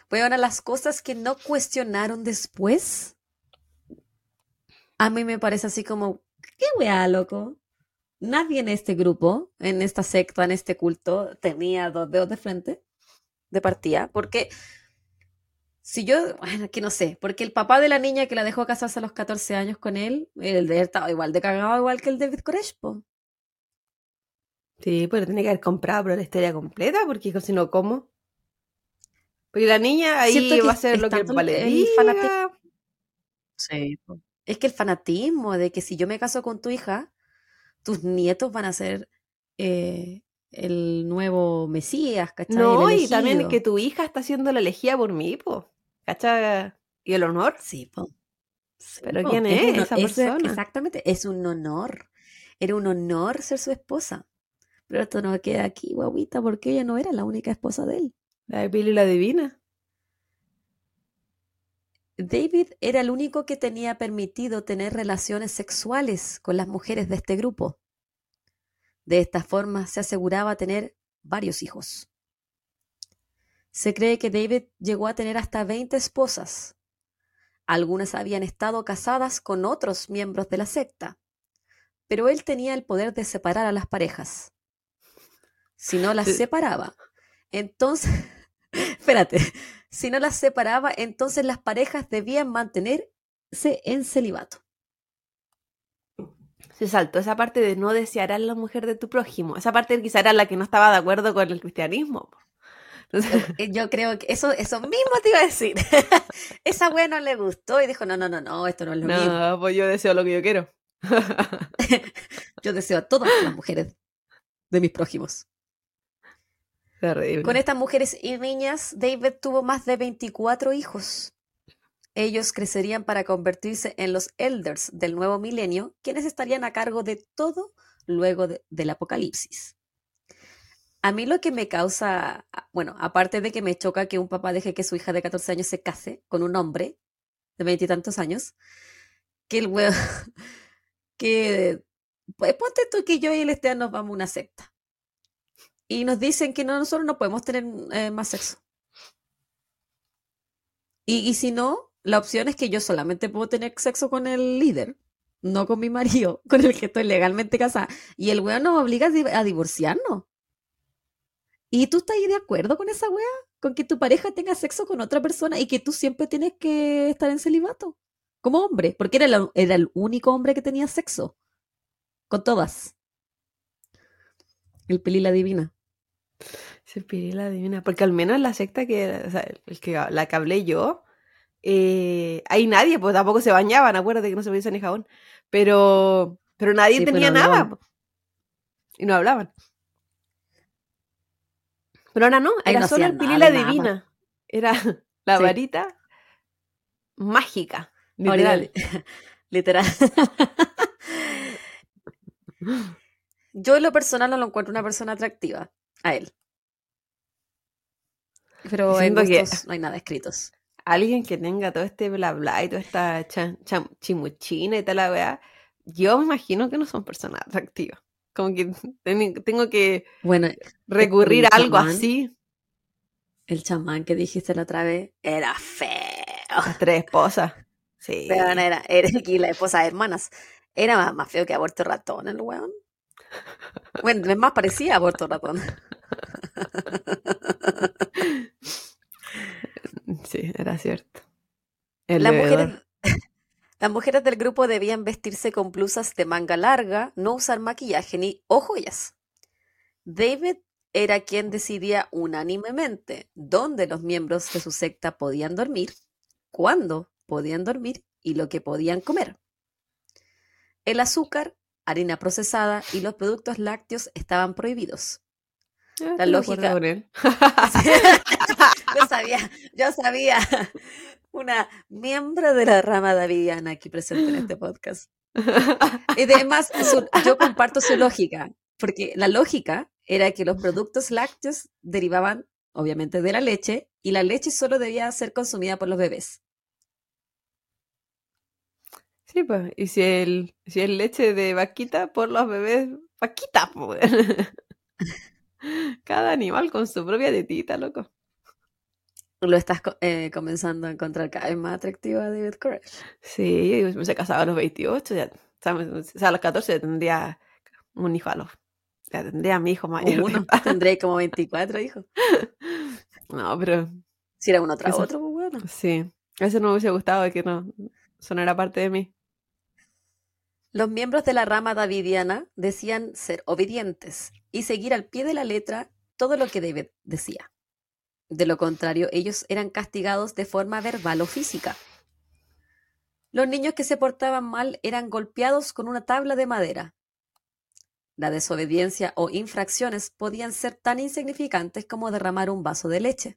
Bueno, las cosas que no cuestionaron después, a mí me parece así como, qué weá, loco. Nadie en este grupo, en esta secta, en este culto, tenía dos dedos de frente de partida, porque si yo, bueno, que no sé, porque el papá de la niña que la dejó casarse a los 14 años con él, el de él estaba igual de cagado, igual que el David Koresh, Sí, pero tiene que haber comprado la historia completa, porque si no, ¿cómo? Porque la niña ahí va a ser lo que el fanatismo. Sí. Es que el fanatismo de que si yo me caso con tu hija, tus nietos van a ser eh, el nuevo Mesías, ¿cachai? No, y también que tu hija está siendo la elegida por mí, po. ¿Cachai? ¿Y el honor? Sí, po. Pero ¿quién es, esa persona? exactamente, es un honor. Era un honor ser su esposa. Pero esto no queda aquí, guaguita, porque ella no era la única esposa de él. La de Billy la Divina. David era el único que tenía permitido tener relaciones sexuales con las mujeres de este grupo. De esta forma se aseguraba tener varios hijos. Se cree que David llegó a tener hasta 20 esposas. Algunas habían estado casadas con otros miembros de la secta, pero él tenía el poder de separar a las parejas. Si no las separaba, entonces espérate, si no las separaba, entonces las parejas debían mantenerse en celibato. Se saltó esa parte de no desear a la mujer de tu prójimo. Esa parte quizá era la que no estaba de acuerdo con el cristianismo. Eh, yo creo que eso, eso mismo te iba a decir. Esa wea no le gustó y dijo, no, no, no, no, esto no es lo mío. No, pues yo deseo lo que yo quiero. yo deseo a todas las mujeres de mis prójimos. Con estas mujeres y niñas, David tuvo más de 24 hijos. Ellos crecerían para convertirse en los elders del nuevo milenio, quienes estarían a cargo de todo luego del apocalipsis. A mí lo que me causa, bueno, aparte de que me choca que un papá deje que su hija de 14 años se case con un hombre de veintitantos años, que el que, pues ponte tú que yo y el Esteban nos vamos a una secta y nos dicen que no, nosotros no podemos tener eh, más sexo. Y, y si no, la opción es que yo solamente puedo tener sexo con el líder, no con mi marido, con el que estoy legalmente casada. Y el weón nos obliga a, di- a divorciarnos. ¿Y tú estás ahí de acuerdo con esa wea? Con que tu pareja tenga sexo con otra persona y que tú siempre tienes que estar en celibato. Como hombre, porque era, era el único hombre que tenía sexo. Con todas. El peli la divina. La divina. Porque al menos la secta que, o sea, el que la que hablé yo, eh, hay nadie, pues tampoco se bañaban, acuérdate que no se podía ni jabón. Pero, pero nadie Sí, tenía nada. Y no hablaban. Pero ahora no, Ahí era no solo el pili nada la de nada. divina. Era la Sí. varita mágica. Literal. li- Literal. Yo en lo personal no lo encuentro una persona atractiva a él. Pero en Siento que- gustos no hay nada escritos. alguien que tenga todo este bla bla y toda esta chimuchina y tal la weá, yo me imagino que no son personas atractivas. Como que ten- tengo que Bueno, recurrir a algo chamán. así. el chamán que dijiste la otra vez era feo. Las tres esposas. Sí. Pero no era, era y la esposa de hermanas. Era más, más feo que aborto ratón el weón. Bueno, es más parecía a aborto ratón. Sí, era cierto. El Las mujeres, las mujeres del grupo debían vestirse con blusas de manga larga, no usar maquillaje ni o joyas. David era quien decidía unánimemente dónde los miembros de su secta podían dormir, cuándo podían dormir y lo que podían comer. El azúcar, harina procesada y los productos lácteos estaban prohibidos. Ah, la lógica- con él. yo sabía, yo sabía. Una miembro de la rama davidiana aquí presente en este podcast. Y además, su- yo comparto su lógica, porque la lógica era que los productos lácteos derivaban, obviamente, de la leche, y la leche solo debía ser consumida por los bebés. Sí, pues. Y si el, si es leche de vaquita, por los bebés, vaquita, pues. Cada animal con su propia tetita, loco. Lo estás eh, comenzando a encontrar cada vez más atractivo a David Koresh. Sí, me se casaba a los 28, ya, o sea, a los 14 ya tendría un hijo a los... Ya tendría a mi hijo mayor. uno, tendré como 24 hijos. No, pero Si era uno tras Eso- otro, pues bueno. sí. Eso no me hubiese gustado que no sonara parte de mí. Los miembros de la rama davidiana decían ser obedientes y seguir al pie de la letra todo lo que David decía. De lo contrario, ellos eran castigados de forma verbal o física. Los niños que se portaban mal eran golpeados con una tabla de madera. La desobediencia o infracciones podían ser tan insignificantes como derramar un vaso de leche.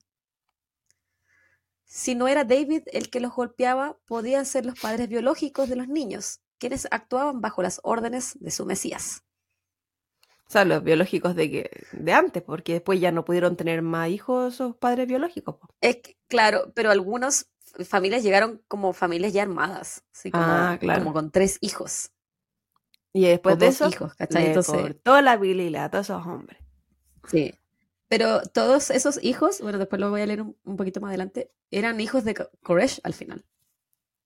Si no era David el que los golpeaba, podían ser los padres biológicos de los niños, quienes actuaban bajo las órdenes de su Mesías. O sea, los biológicos de que de antes, porque después ya no pudieron tener más hijos sus padres biológicos. Es que, claro, pero algunas familias llegaron como familias ya armadas, así como, Ah, claro. como con tres hijos Y después o de eso, hijos, ¿cachai? le Entonces, cortó la pilila a todos esos hombres. sí. Pero todos esos hijos, bueno, después lo voy a leer un, un poquito más adelante, eran hijos de Koresh al final.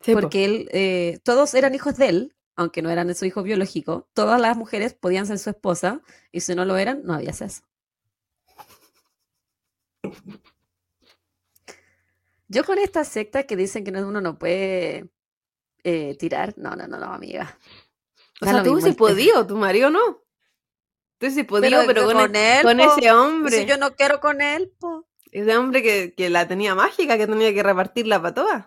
Sí, po. porque él, eh, todos eran hijos de él, aunque no eran de su hijo biológico. Todas las mujeres podían ser su esposa, y si no lo eran, no había sexo. Yo con esta secta que dicen que no- uno no puede eh, tirar, no, no, no, no, amiga. O sea, tú sí podido, tu marido no. Tú sí podido, pero, con, con e- él, con po. ese hombre. Si yo no quiero con él, po. Ese hombre que, que la tenía mágica, que tenía que repartirla para todas.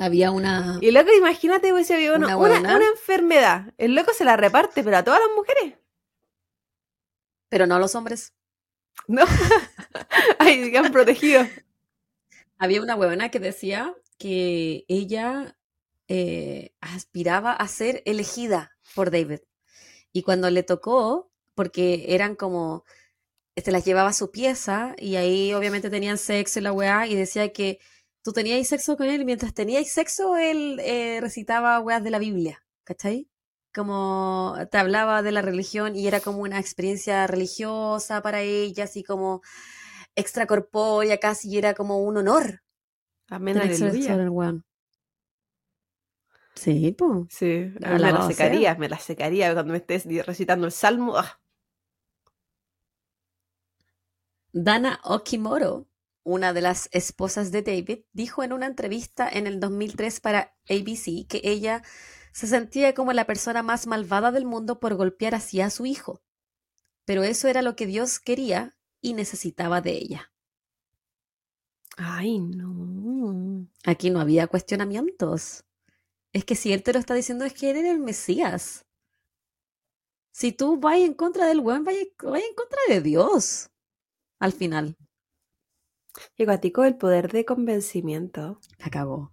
Había una... Y loco, imagínate, pues, si había una, Una una, huevona. una enfermedad. El loco se la reparte, pero a todas las mujeres. Pero no a los hombres. No. Ay, han protegido. Había una huevona que decía que ella eh, aspiraba a ser elegida por David. Y cuando le tocó, porque eran como, este las llevaba a su pieza y ahí obviamente tenían sexo y la weá, y decía que tú tenías sexo con él y mientras teníais sexo él eh, recitaba weas de la Biblia, ¿cachai? como te hablaba de la religión y era como una experiencia religiosa para ella, así como extracorpórea casi, y era como un honor. Amén, aleluya. el. Sí, pues. Sí, me la sea. secaría, me la secaría cuando me estés recitando el salmo. ah. Dana Okimoro, una de las esposas de David, dijo en una entrevista en el 2003 para ABC que ella se sentía como la persona más malvada del mundo por golpear así a su hijo. Pero eso era lo que Dios quería y necesitaba de ella. Ay, no. Aquí no había cuestionamientos. Es que si él te lo está diciendo es que él era el Mesías. Si tú vas en contra del vaya vaya en contra de Dios. Al final, Y cuático el poder de convencimiento. la cagó.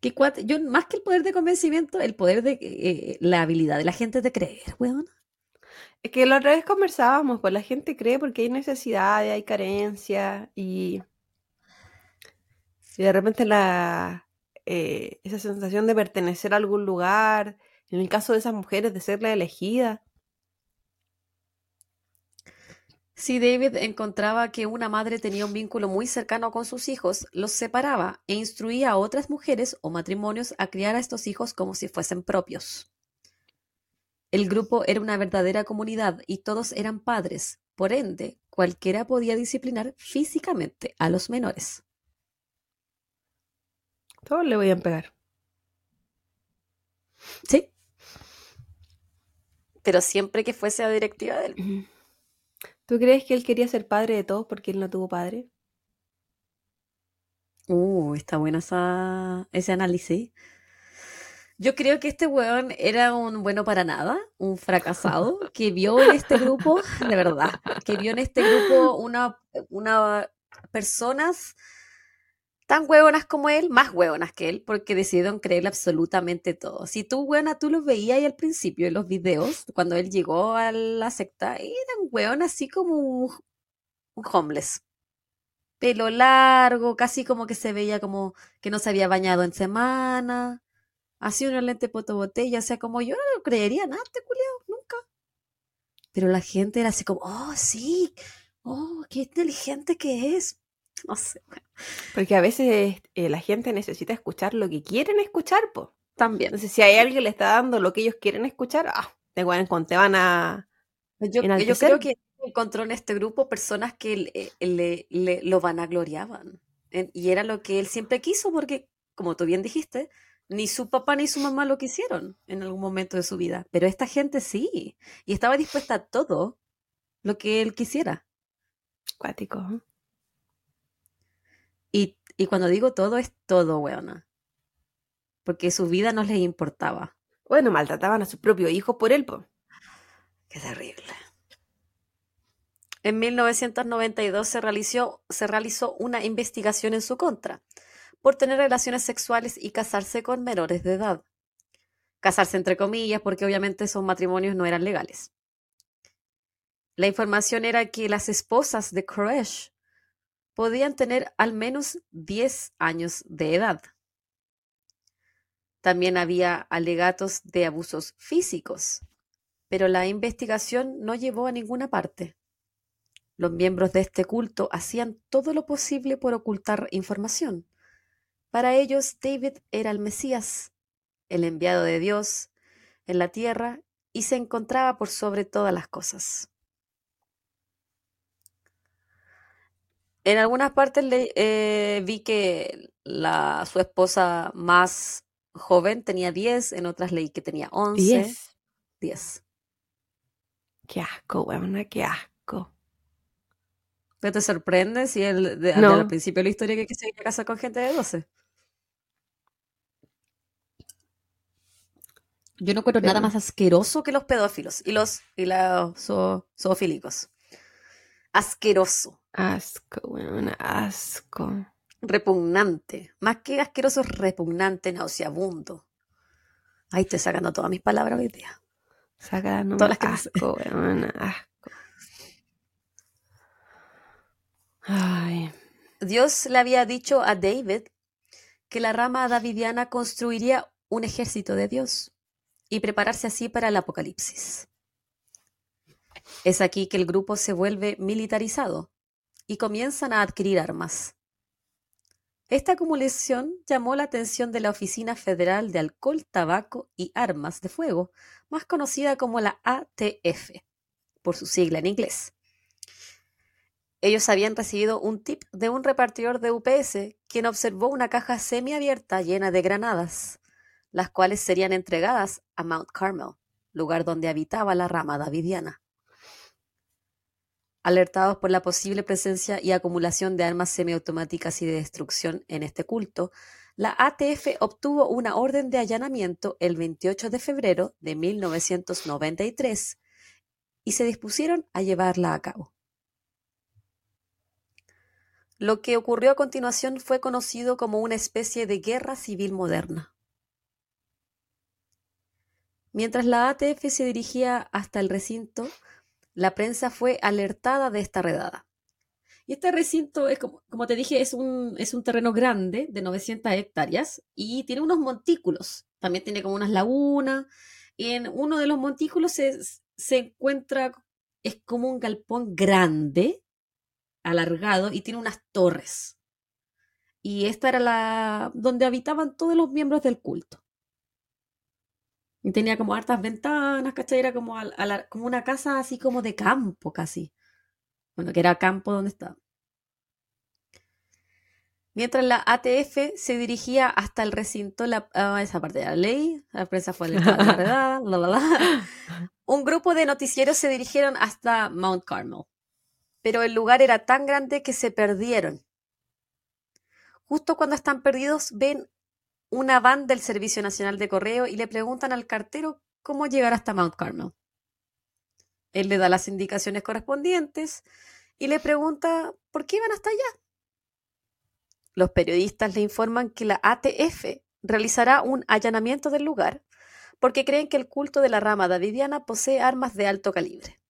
Que yo, más que el poder de convencimiento, el poder de eh, la habilidad de la gente de creer, weón. Es que la otra vez conversábamos, pues la gente cree porque hay necesidades, hay carencias y, y de repente la, eh, esa sensación de pertenecer a algún lugar, en el caso de esas mujeres, de ser la elegida. Si David encontraba que una madre tenía un vínculo muy cercano con sus hijos, los separaba e instruía a otras mujeres o matrimonios a criar a estos hijos como si fuesen propios. El grupo era una verdadera comunidad y todos eran padres, por ende, cualquiera podía disciplinar físicamente a los menores. Todos le voy a pegar. Sí. Pero siempre que fuese a directiva de él. ¿Tú crees que él quería ser padre de todos porque él no tuvo padre? Uh, está buena esa, ese análisis. Yo creo que este weón era un bueno para nada, un fracasado, que vio en este grupo, de verdad, que vio en este grupo una, una personas tan hueonas como él, más hueonas que él, porque decidieron creerle absolutamente todo. Si tú, hueona, tú los veías ahí al principio en los videos, cuando él llegó a la secta, eran hueonas así como un, homeless pelo largo, casi como que se veía como que no se había bañado en semana, así una lente poto botella, o sea, como yo no lo creería nada, este culiao, nunca. Pero la gente era así como, oh, sí, oh, qué inteligente que es. No sé, Porque a veces eh, la gente necesita escuchar lo que quieren escuchar, pues. también. Entonces, si hay alguien que le está dando lo que ellos quieren escuchar, ah, te, van- te van a... Yo, yo creo que encontró en este grupo personas que le, le- le- lo vanagloriaban. Y era lo que él siempre quiso, porque, como tú bien dijiste, ni su papá ni su mamá lo quisieron en algún momento de su vida. Pero esta gente sí. Y estaba dispuesta a todo lo que él quisiera. Cuático. Y, y cuando digo todo, es todo, weona. Porque su vida no les importaba. Bueno, maltrataban a sus propios hijos por él, pues. Qué terrible. En 1992 se realizó, se realizó una investigación en su contra por tener relaciones sexuales y casarse con menores de edad. Casarse entre comillas porque obviamente esos matrimonios no eran legales. La información era que las esposas de Koresh podían tener al menos 10 años de edad. También había alegatos de abusos físicos, pero la investigación no llevó a ninguna parte. Los miembros de este culto hacían todo lo posible por ocultar información. Para ellos, David era el Mesías, el enviado de Dios en la tierra y se encontraba por sobre todas las cosas. En algunas partes le- eh, vi que la, su esposa más joven tenía 10, en otras leí que tenía 11. Diez. 10. Qué asco, weona, qué asco. ¿Pero te sorprende si el, de, No. al principio de la historia que, que se iba a casar con gente de 12? Yo no encuentro nada más asqueroso que los pedófilos y los y los zo- zoofílicos. Asqueroso, Asco, weona, asco. repugnante. Más que asqueroso, es repugnante, nauseabundo. Ahí estoy sacando todas mis palabras hoy día. Saca no Todas las que sé. asco, weona, asco. Ay, Dios le había dicho a David que la rama davidiana construiría un ejército de Dios y prepararse así para el apocalipsis. Es aquí que el grupo se vuelve militarizado y comienzan a adquirir armas. Esta acumulación llamó la atención de la Oficina Federal de Alcohol, Tabaco y Armas de Fuego, más conocida como la ATF, por su sigla en inglés. Ellos habían recibido un tip de un repartidor de UPS, quien observó una caja semiabierta llena de granadas, las cuales serían entregadas a Mount Carmel, lugar donde habitaba la rama davidiana. Alertados por la posible presencia y acumulación de armas semiautomáticas y de destrucción en este culto, la ATF obtuvo una orden de allanamiento el 28 de febrero de 1993 y se dispusieron a llevarla a cabo. Lo que ocurrió a continuación fue conocido como una especie de guerra civil moderna. Mientras la ATF se dirigía hasta el recinto, la prensa fue alertada de esta redada. Y este recinto es, como, como te dije, es un, es un terreno grande de 900 hectáreas y tiene unos montículos. También tiene como unas lagunas. En uno de los montículos se, se encuentra, es como un galpón grande, alargado, y tiene unas torres. Y esta era la donde habitaban todos los miembros del culto. Y tenía como hartas ventanas, ¿cachai? Era como, como una casa así como de campo casi. Bueno, que era campo donde estaba. Mientras la ATF se dirigía hasta el recinto, la, ah, esa parte de la ley, la prensa fue la un grupo de noticieros se dirigieron hasta Mount Carmel, pero el lugar era tan grande que se perdieron. Justo cuando están perdidos, ven una van del Servicio Nacional de Correo y le preguntan al cartero cómo llegar hasta Mount Carmel. Él le da las indicaciones correspondientes y le pregunta por qué iban hasta allá. Los periodistas le informan que la ATF realizará un allanamiento del lugar porque creen que el culto de la rama davidiana posee armas de alto calibre.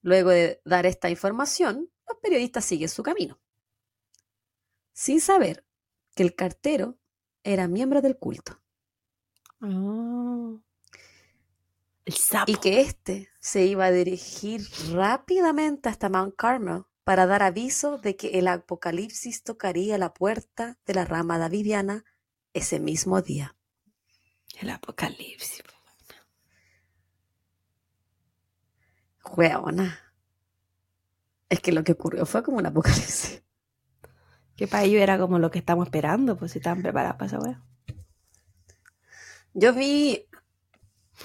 Luego de dar esta información, los periodistas siguen su camino, sin saber que el cartero era miembro del culto. Oh. El Y que éste se iba a dirigir rápidamente hasta Mount Carmel para dar aviso de que el apocalipsis tocaría la puerta de la rama davidiana ese mismo día. El apocalipsis. Hueona. Es que lo que ocurrió fue como un apocalipsis. Que para ellos era como lo que estamos esperando, pues si estaban preparados para esa wea. Yo vi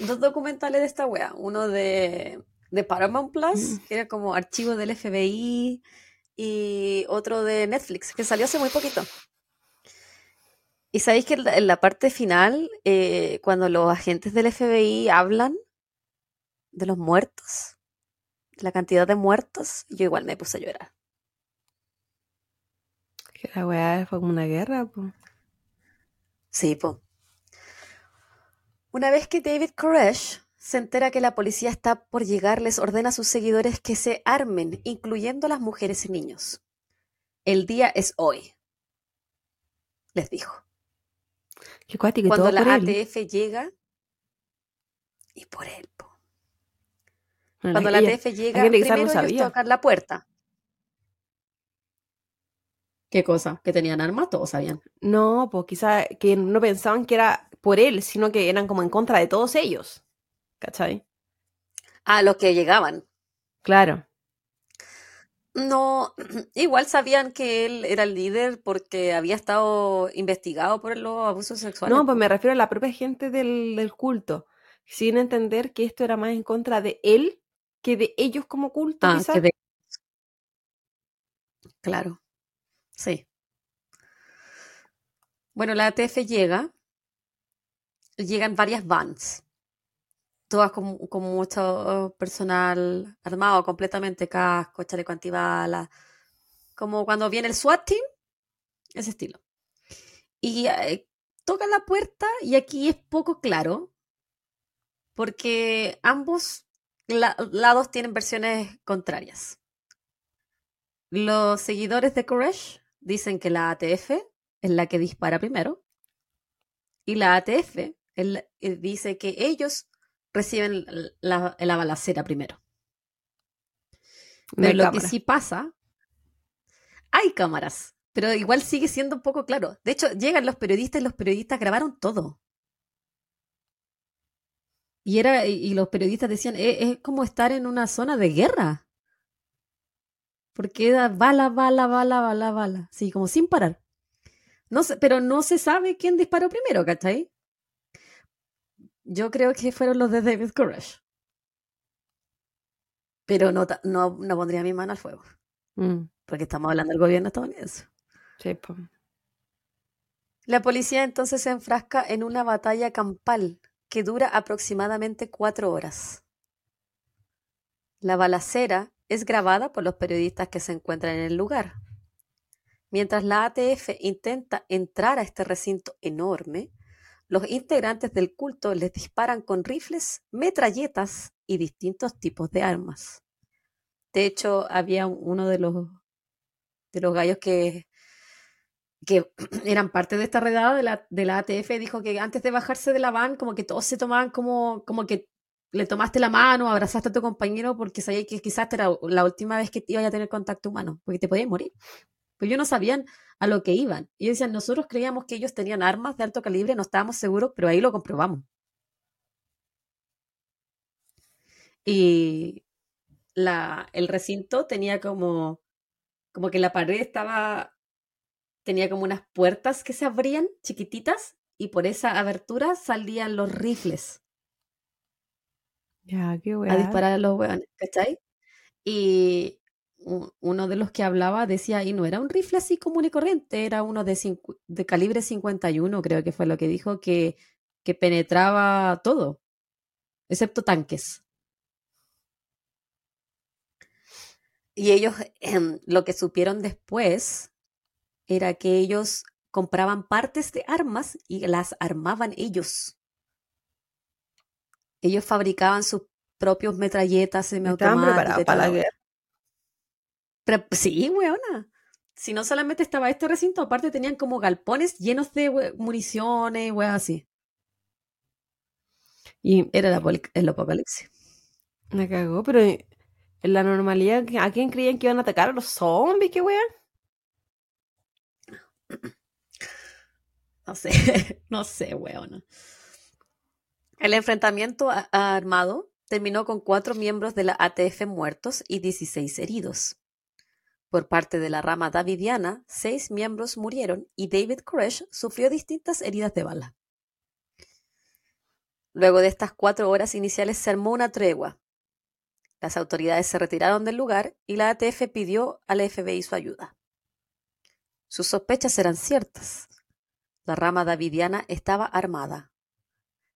dos documentales de esta wea. Uno de, de Paramount Plus, mm. que era como archivo del FBI, y otro de Netflix, que salió hace muy poquito. Y sabéis que en la parte final, eh, cuando los agentes del FBI hablan de los muertos, de la cantidad de muertos, yo igual me puse a llorar. Que la weá fue como una guerra, po. Sí, po. Una vez que David Koresh se entera que la policía está por llegar, les ordena a sus seguidores que se armen, incluyendo las mujeres y niños. El día es hoy, les dijo. Qué cuático, Cuando todo la por él. ATF llega, y por él, po. Bueno, Cuando la ella- ATF llega, primero ellos tocan la puerta. ¿Qué cosa? ¿Que tenían armas? Todos sabían. No, pues quizás que no pensaban que era por él, sino que eran como en contra de todos ellos. ¿Cachai? Ah, los que llegaban. Claro. No, igual sabían que él era el líder porque había estado investigado por los abusos sexuales. No, pues me refiero a la propia gente del, del culto, sin entender que esto era más en contra de él que de ellos como culto, Ah, quizás. que de- Claro, sí. Bueno, la ATF llega, llegan varias vans, todas con, mucho personal armado completamente, casco, chaleco antibalas, como cuando viene el SWAT team, ese estilo. Y eh, tocan la puerta y aquí es poco claro, porque ambos la- lados tienen versiones contrarias. Los seguidores de Koresh dicen que la ATF es la que dispara primero y la ATF eh, dice que ellos reciben la, la balacera primero. Pero lo que sí pasa, hay cámaras, pero igual sigue siendo un poco claro. De hecho, llegan los periodistas y los periodistas grabaron todo. Y, era, y los periodistas decían, es, es como estar en una zona de guerra. Porque era bala, bala, bala, bala, bala. Sí, como sin parar. No sé, pero no se sabe quién disparó primero, ¿cachai? Yo creo que fueron los de David Koresh. Pero no, no, no pondría mi mano al fuego. Mm. Porque estamos hablando del gobierno estadounidense. Sí, po. La policía entonces se enfrasca en una batalla campal que dura aproximadamente cuatro horas. La balacera es grabada por los periodistas que se encuentran en el lugar. Mientras la ATF intenta entrar a este recinto enorme, los integrantes del culto les disparan con rifles, metralletas y distintos tipos de armas. De hecho, había uno de los, de los gallos que, que eran parte de esta redada de la, de la ATF, dijo que antes de bajarse de la van, como que todos se tomaban como, como que le tomaste la mano, abrazaste a tu compañero porque sabía que quizás era la última vez que ibas a tener contacto humano, porque te podías morir. Pero ellos no sabían a lo que iban. Y decían, nosotros creíamos que ellos tenían armas de alto calibre, no estábamos seguros, pero ahí lo comprobamos. Y la, el recinto tenía como, como que la pared estaba, tenía como unas puertas que se abrían, chiquititas, y por esa abertura salían los rifles. Ya, qué A disparar a los hueones, ¿cachai? Y uno de los que hablaba decía, y no era un rifle así común y corriente, era uno de, de calibre 51, creo que fue lo que dijo, que, que penetraba todo, excepto tanques. Y ellos, em, lo que supieron después era que ellos compraban partes de armas y las armaban ellos. Ellos fabricaban sus propios metralletas semiautomáticas. para la guerra. sí, weona. Si no solamente estaba este recinto, aparte tenían como galpones llenos de municiones, weas así. Y era el apocalipsis. Me cagó, pero en la normalidad, ¿a quién creían que iban a atacar? ¿A los zombies? ¿Qué wea? No sé, no sé, weón. El enfrentamiento armado terminó con cuatro miembros de la ATF muertos y 16 heridos. Por parte de la rama davidiana, seis miembros murieron y David Koresh sufrió distintas heridas de bala. Luego de estas cuatro horas iniciales se armó una tregua, las autoridades se retiraron del lugar y la ATF pidió al FBI su ayuda. Sus sospechas eran ciertas. La rama davidiana estaba armada.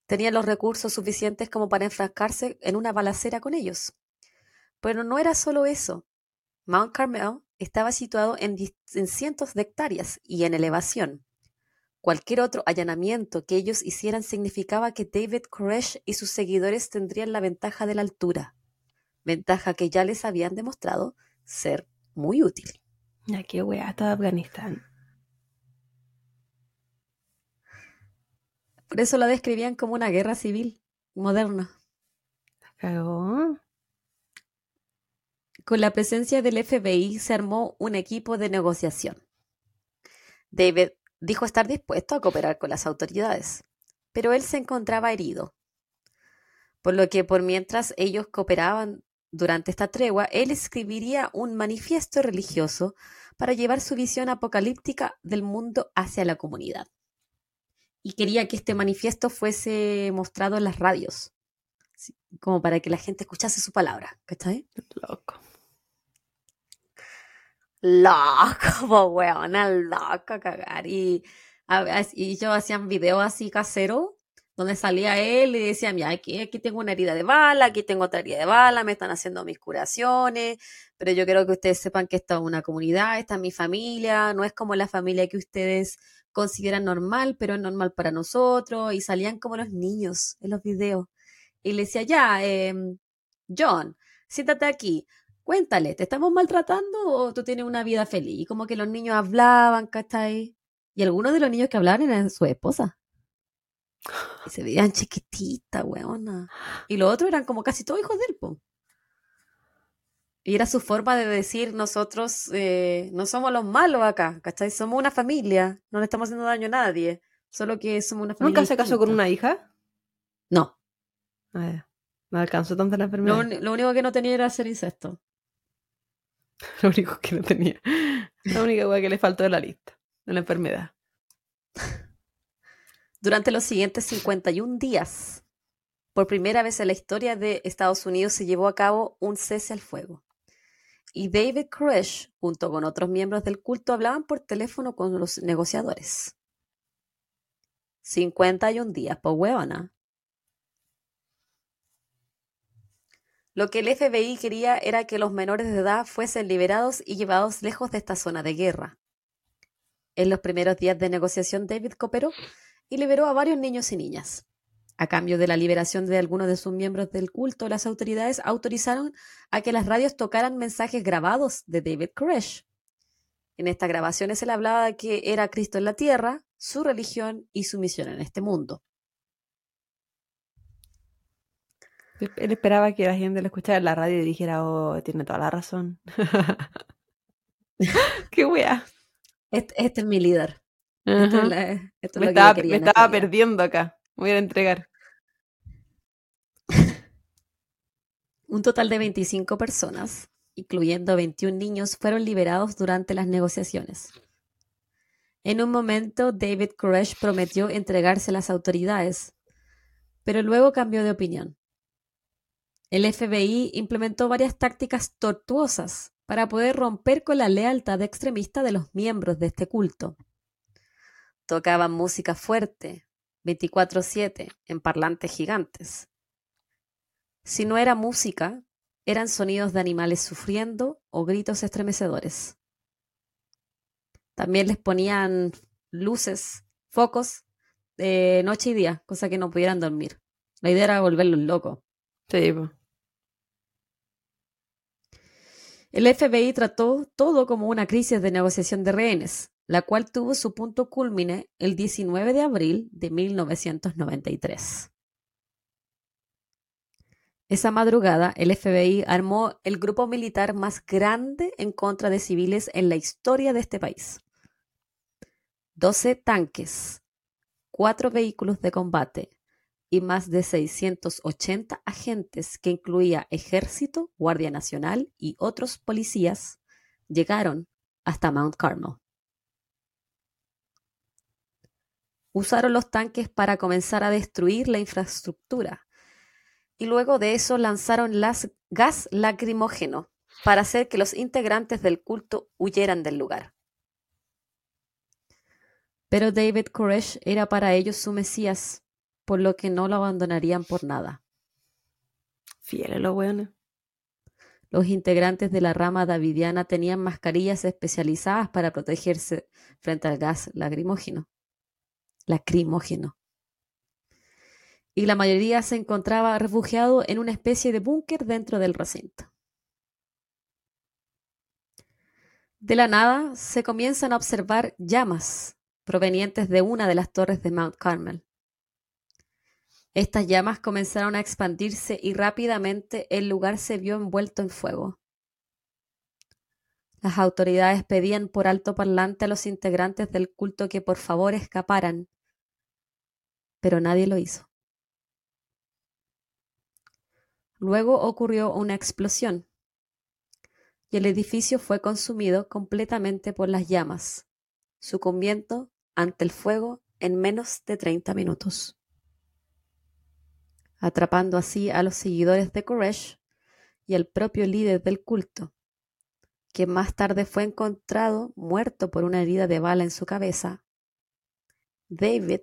Tenía los recursos suficientes como para enfrascarse en una balacera con ellos. Pero no era solo eso. Mount Carmel estaba situado en, en cientos de hectáreas y en elevación. Cualquier otro allanamiento que ellos hicieran significaba que David Koresh y sus seguidores tendrían la ventaja de la altura ventaja que ya les habían demostrado ser muy útil. Ya qué weá, todo Afganistán. Por eso la describían como una guerra civil moderna. ¿Cagó? Con la presencia del FBI se armó un equipo de negociación. David dijo estar dispuesto a cooperar con las autoridades, pero él se encontraba herido. Por lo que por mientras ellos cooperaban durante esta tregua, él escribiría un manifiesto religioso para llevar su visión apocalíptica del mundo hacia la comunidad. Y quería que este manifiesto fuese mostrado en las radios, como para que la gente escuchase su palabra. ¿Cachai? Loco. Loco, weona, loco, cagar. Y, y yo hacían videos así caseros donde salía él y decía, mira, aquí, aquí tengo una herida de bala, aquí tengo otra herida de bala, me están haciendo mis curaciones, pero yo quiero que ustedes sepan que esta es una comunidad, esta es mi familia, no es como la familia que ustedes consideran normal, pero es normal para nosotros, y salían como los niños en los videos. Y le decía, ya, em, John, siéntate aquí, cuéntale, ¿te estamos maltratando o tú tienes una vida feliz? Y como que los niños hablaban, ¿cachai? Y algunos de los niños que hablaban eran su esposa. Y se veían chiquititas, weona. Y los otros eran como casi todos hijos de él, po. Y era su forma de decir, nosotros eh, no somos los malos acá, ¿cachai? Somos una familia, no le estamos haciendo daño a nadie, solo que somos una familia. ¿Nunca se casó con una hija? No, Ah, ya. No alcanzó tanto la enfermedad. lo único que no tenía era hacer incesto. Lo único que no tenía. La única hueá que le faltó de la lista. De la enfermedad. Durante los siguientes 51 días, por primera vez en la historia de Estados Unidos se llevó a cabo un cese al fuego. Y David Koresh, junto con otros miembros del culto, hablaban por teléfono con los negociadores. 51 días, por huevona. Lo que el FBI quería era que los menores de edad fuesen liberados y llevados lejos de esta zona de guerra. En los primeros días de negociación, David cooperó y liberó a varios niños y niñas. A cambio de la liberación de algunos de sus miembros del culto, las autoridades autorizaron a que las radios tocaran mensajes grabados de David Koresh. En estas grabaciones él hablaba de que era Cristo en la tierra, su religión y su misión en este mundo. Él esperaba que la gente lo escuchara en la radio y dijera, oh, tiene toda la razón. Qué wea. Este, este es mi líder. Esto es, la- esto es Me lo que yo estaba, me perdiendo acá. Voy a entregar. Un total de 25 personas, incluyendo 21 niños, fueron liberados durante las negociaciones. En un momento, David Koresh prometió entregarse a las autoridades, pero luego cambió de opinión. El FBI implementó varias tácticas tortuosas para poder romper con la lealtad extremista de los miembros de este culto. Tocaban música fuerte, 24/7, en parlantes gigantes. Si no era música, eran sonidos de animales sufriendo o gritos estremecedores. También les ponían luces, focos, de noche y día, cosa que no pudieran dormir. La idea era volverlos locos. Sí. El FBI trató todo como una crisis de negociación de rehenes, la cual tuvo su punto culmine el 19 de abril de 1993. Esa madrugada, el FBI armó el grupo militar más grande en contra de civiles en la historia de este país. 12 tanques, 4 vehículos de combate y más de 680 agentes que incluía ejército, guardia nacional y otros policías llegaron hasta Mount Carmel. Usaron los tanques para comenzar a destruir la infraestructura y luego de eso lanzaron las gas lacrimógeno para hacer que los integrantes del culto huyeran del lugar. Pero David Koresh era para ellos su Mesías, por lo que no lo abandonarían por nada. Fieles los weones. Los integrantes de la rama davidiana tenían mascarillas especializadas para protegerse frente al gas lacrimógeno. Lacrimógeno. Y la mayoría se encontraba refugiado en una especie de búnker dentro del recinto. De la nada se comienzan a observar llamas provenientes de una de las torres de Mount Carmel. Estas llamas comenzaron a expandirse y rápidamente el lugar se vio envuelto en fuego. Las autoridades pedían por alto parlante a los integrantes del culto que por favor escaparan, pero nadie lo hizo. Luego ocurrió una explosión y el edificio fue consumido completamente por las llamas, sucumbiendo ante el fuego en menos de 30 minutos atrapando así a los seguidores de Koresh y al propio líder del culto, que más tarde fue encontrado muerto por una herida de bala en su cabeza. David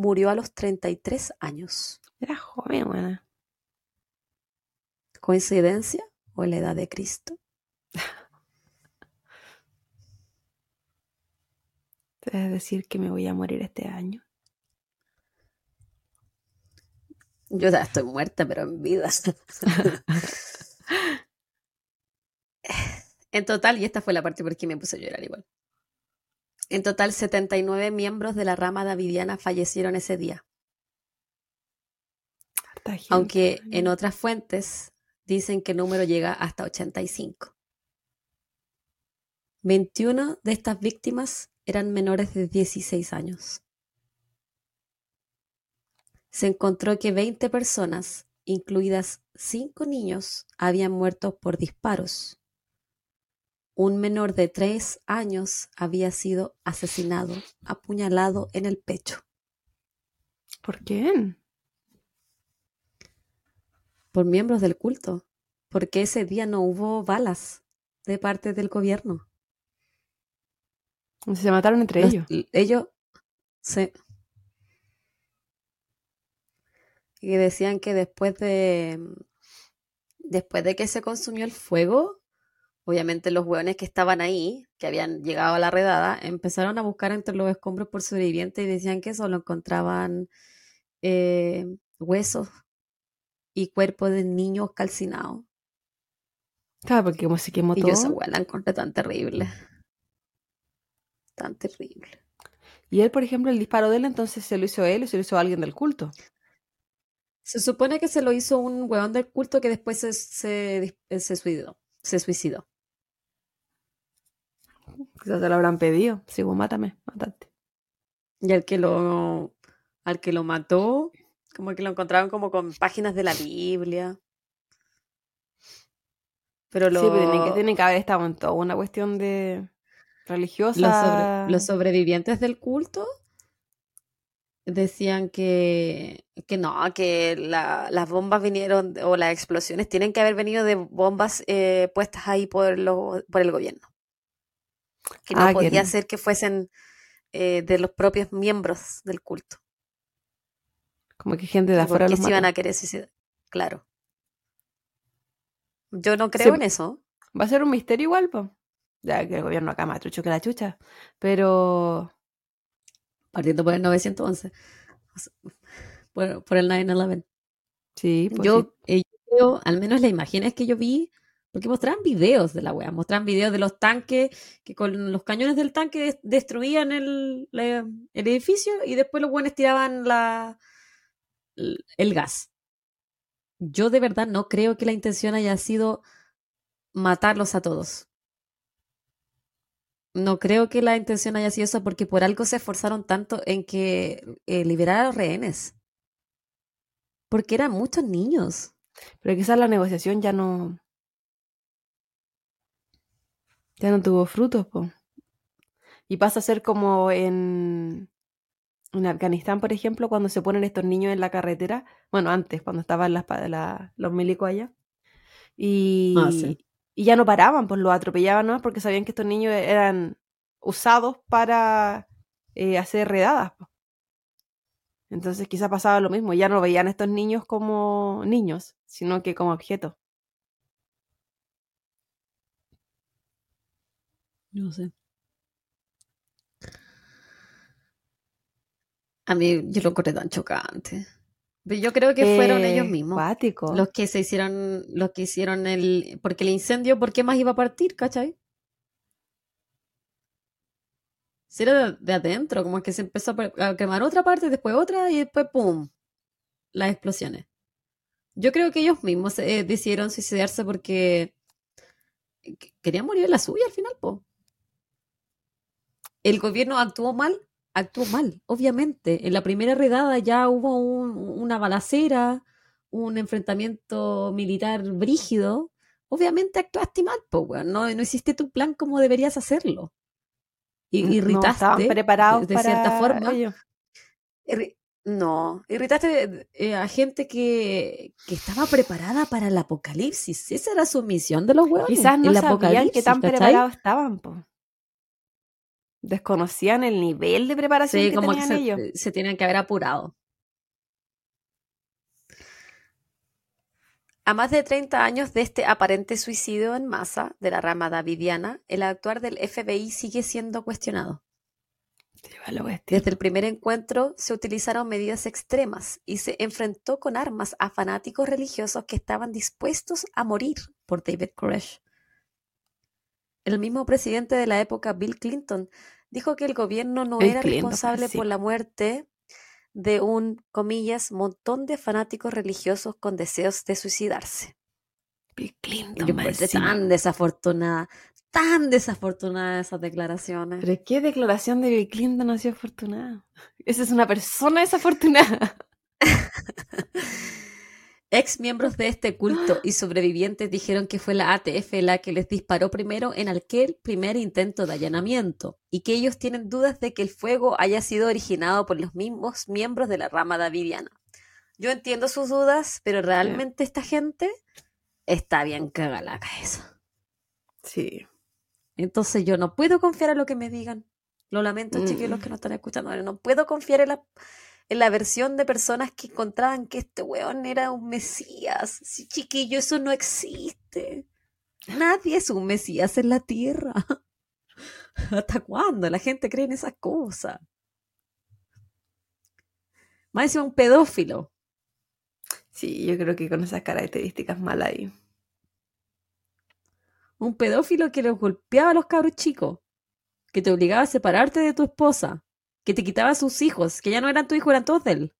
murió a los 33 años. Era joven, weón. ¿Coincidencia o la edad de Cristo? ¿Te vas a decir que me voy a morir este año? Yo ya estoy muerta, pero en vida. en total, y esta fue la parte por que me puse a llorar igual. En total, 79 miembros de la rama davidiana fallecieron ese día. Aunque en otras fuentes dicen que el número llega hasta 85. 21 de estas víctimas eran menores de 16 años. Se encontró que 20 personas, incluidas 5 niños, habían muerto por disparos. Un menor de 3 años había sido asesinado, apuñalado en el pecho. ¿Por quién? Por miembros del culto, porque ese día no hubo balas de parte del gobierno. Se mataron entre Los- ellos. ellos se y decían que después de después de que se consumió el fuego, obviamente los hueones que estaban ahí, que habían llegado a la redada, empezaron a buscar entre los escombros por sobrevivientes y decían que solo encontraban eh, huesos y cuerpos de niños calcinados. Claro, porque como se quemó Y yo esa todo. hueá la encontré tan terrible. Tan terrible. Y él, por ejemplo, el disparo de él, entonces se lo hizo él o se lo hizo alguien del culto. Se supone que se lo hizo un hueón del culto que después se, se suicidó. Se suicidó. Quizás se lo habrán pedido. Sí, vos mátame, mátate. Y al que lo, al que lo mató, como que lo encontraron como con páginas de la Biblia. Pero lo, Sí, pero que, tienen que haber estado en toda una cuestión de religiosa. los, sobre- los sobrevivientes del culto decían que, que no, que la- las bombas vinieron, o las explosiones tienen que haber venido de bombas eh, puestas ahí por, lo- por el gobierno. Que no Ah, podía ser que fuesen eh, de los propios miembros del culto. Como que gente de afuera ¿Por qué los se iban a querer suicidar? Claro. Yo no creo en eso. Va a ser un misterio igual, pues. Ya que el gobierno acá más trucho que la chucha. Pero Partiendo por el 911. O sea, Por, el 9-11. sí, pues sí. Yo, eh, yo creo, al menos las imágenes que yo vi, porque mostraban videos de la wea, mostraban videos de los tanques que con los cañones del tanque des- destruían el, edificio y después los buenos tiraban el gas. Yo de verdad no creo que la intención haya sido matarlos a todos. No creo que la intención haya sido eso porque por algo se esforzaron tanto en que eh, liberar a los rehenes. Porque eran muchos niños. Pero quizás la negociación ya no. Ya no tuvo frutos, pues. Y pasa a ser como en. En Afganistán, por ejemplo, cuando se ponen estos niños en la carretera. Bueno, antes, cuando estaban las, la- los milicos allá. Y, Ah, sí. y ya no paraban, pues los atropellaban, ¿no? Porque sabían que estos niños eran usados para eh, hacer redadas. po. Entonces quizá pasaba lo mismo, ya no veían a estos niños como niños, sino que como objetos. No sé. A mí yo lo encontré tan chocante. Pero yo creo que fueron ellos Eh, mismos cuático. los que se hicieron, los que hicieron el, porque el incendio, ¿por qué más iba a partir, cachai? Si era de, de adentro, como que se empezó a, quemar otra parte, después otra y después ¡pum! Las explosiones. Yo creo que ellos mismos eh, decidieron suicidarse porque que- querían morir en la suya al final, po. El gobierno actuó mal, actuó mal, obviamente. En la primera redada ya hubo un- una balacera, un enfrentamiento militar brígido. Obviamente actuaste mal, po, weón. No, no hiciste tu plan como deberías hacerlo. Y irritaste no estaban preparados de, de cierta para forma. ello. No, irritaste eh, a gente que, que estaba preparada para el apocalipsis. Esa era su misión de los hueones. Quizás no el sabían apocalipsis, tan preparados estaban, po. Desconocían el nivel de preparación Sí, que como que tenían ellos. se, se tienen que haber apurado. A más de 30 años de este aparente suicidio en masa de la rama davidiana, el actuar del FBI sigue siendo cuestionado. Desde el primer encuentro se utilizaron medidas extremas y se enfrentó con armas a fanáticos religiosos que estaban dispuestos a morir por David Koresh. El mismo presidente de la época, Bill Clinton, dijo que el gobierno no era Clinton, responsable sí. por la muerte de un, comillas, montón de fanáticos religiosos con deseos de suicidarse. Bill Clinton, yo encima. tan desafortunada, tan desafortunada esas declaraciones. Pero ¿qué declaración de Bill Clinton ha sido afortunada? Esa es una persona desafortunada. Ex miembros de este culto y sobrevivientes dijeron que fue la ATF la que les disparó primero en aquel primer intento de allanamiento y que ellos tienen dudas de que el fuego haya sido originado por los mismos miembros de la rama davidiana. Yo entiendo sus dudas, pero realmente esta gente está bien cagada la cabeza. Sí. Entonces yo no puedo confiar en lo que me digan. Lo lamento, chiquillos, los Mm. que no están escuchando. ahora, No puedo confiar en la, en la versión de personas que encontraban que este weón era un mesías. Sí, chiquillo, eso no existe. Nadie es un mesías en la tierra. ¿Hasta cuándo la gente cree en esas cosas? Más encima un pedófilo. Sí, yo creo que con esas características mal ahí. Un pedófilo que los golpeaba a los cabros chicos. Que te obligaba a separarte de tu esposa. Que te quitaba a sus hijos. Que ya no eran tu hijo, eran todos de él.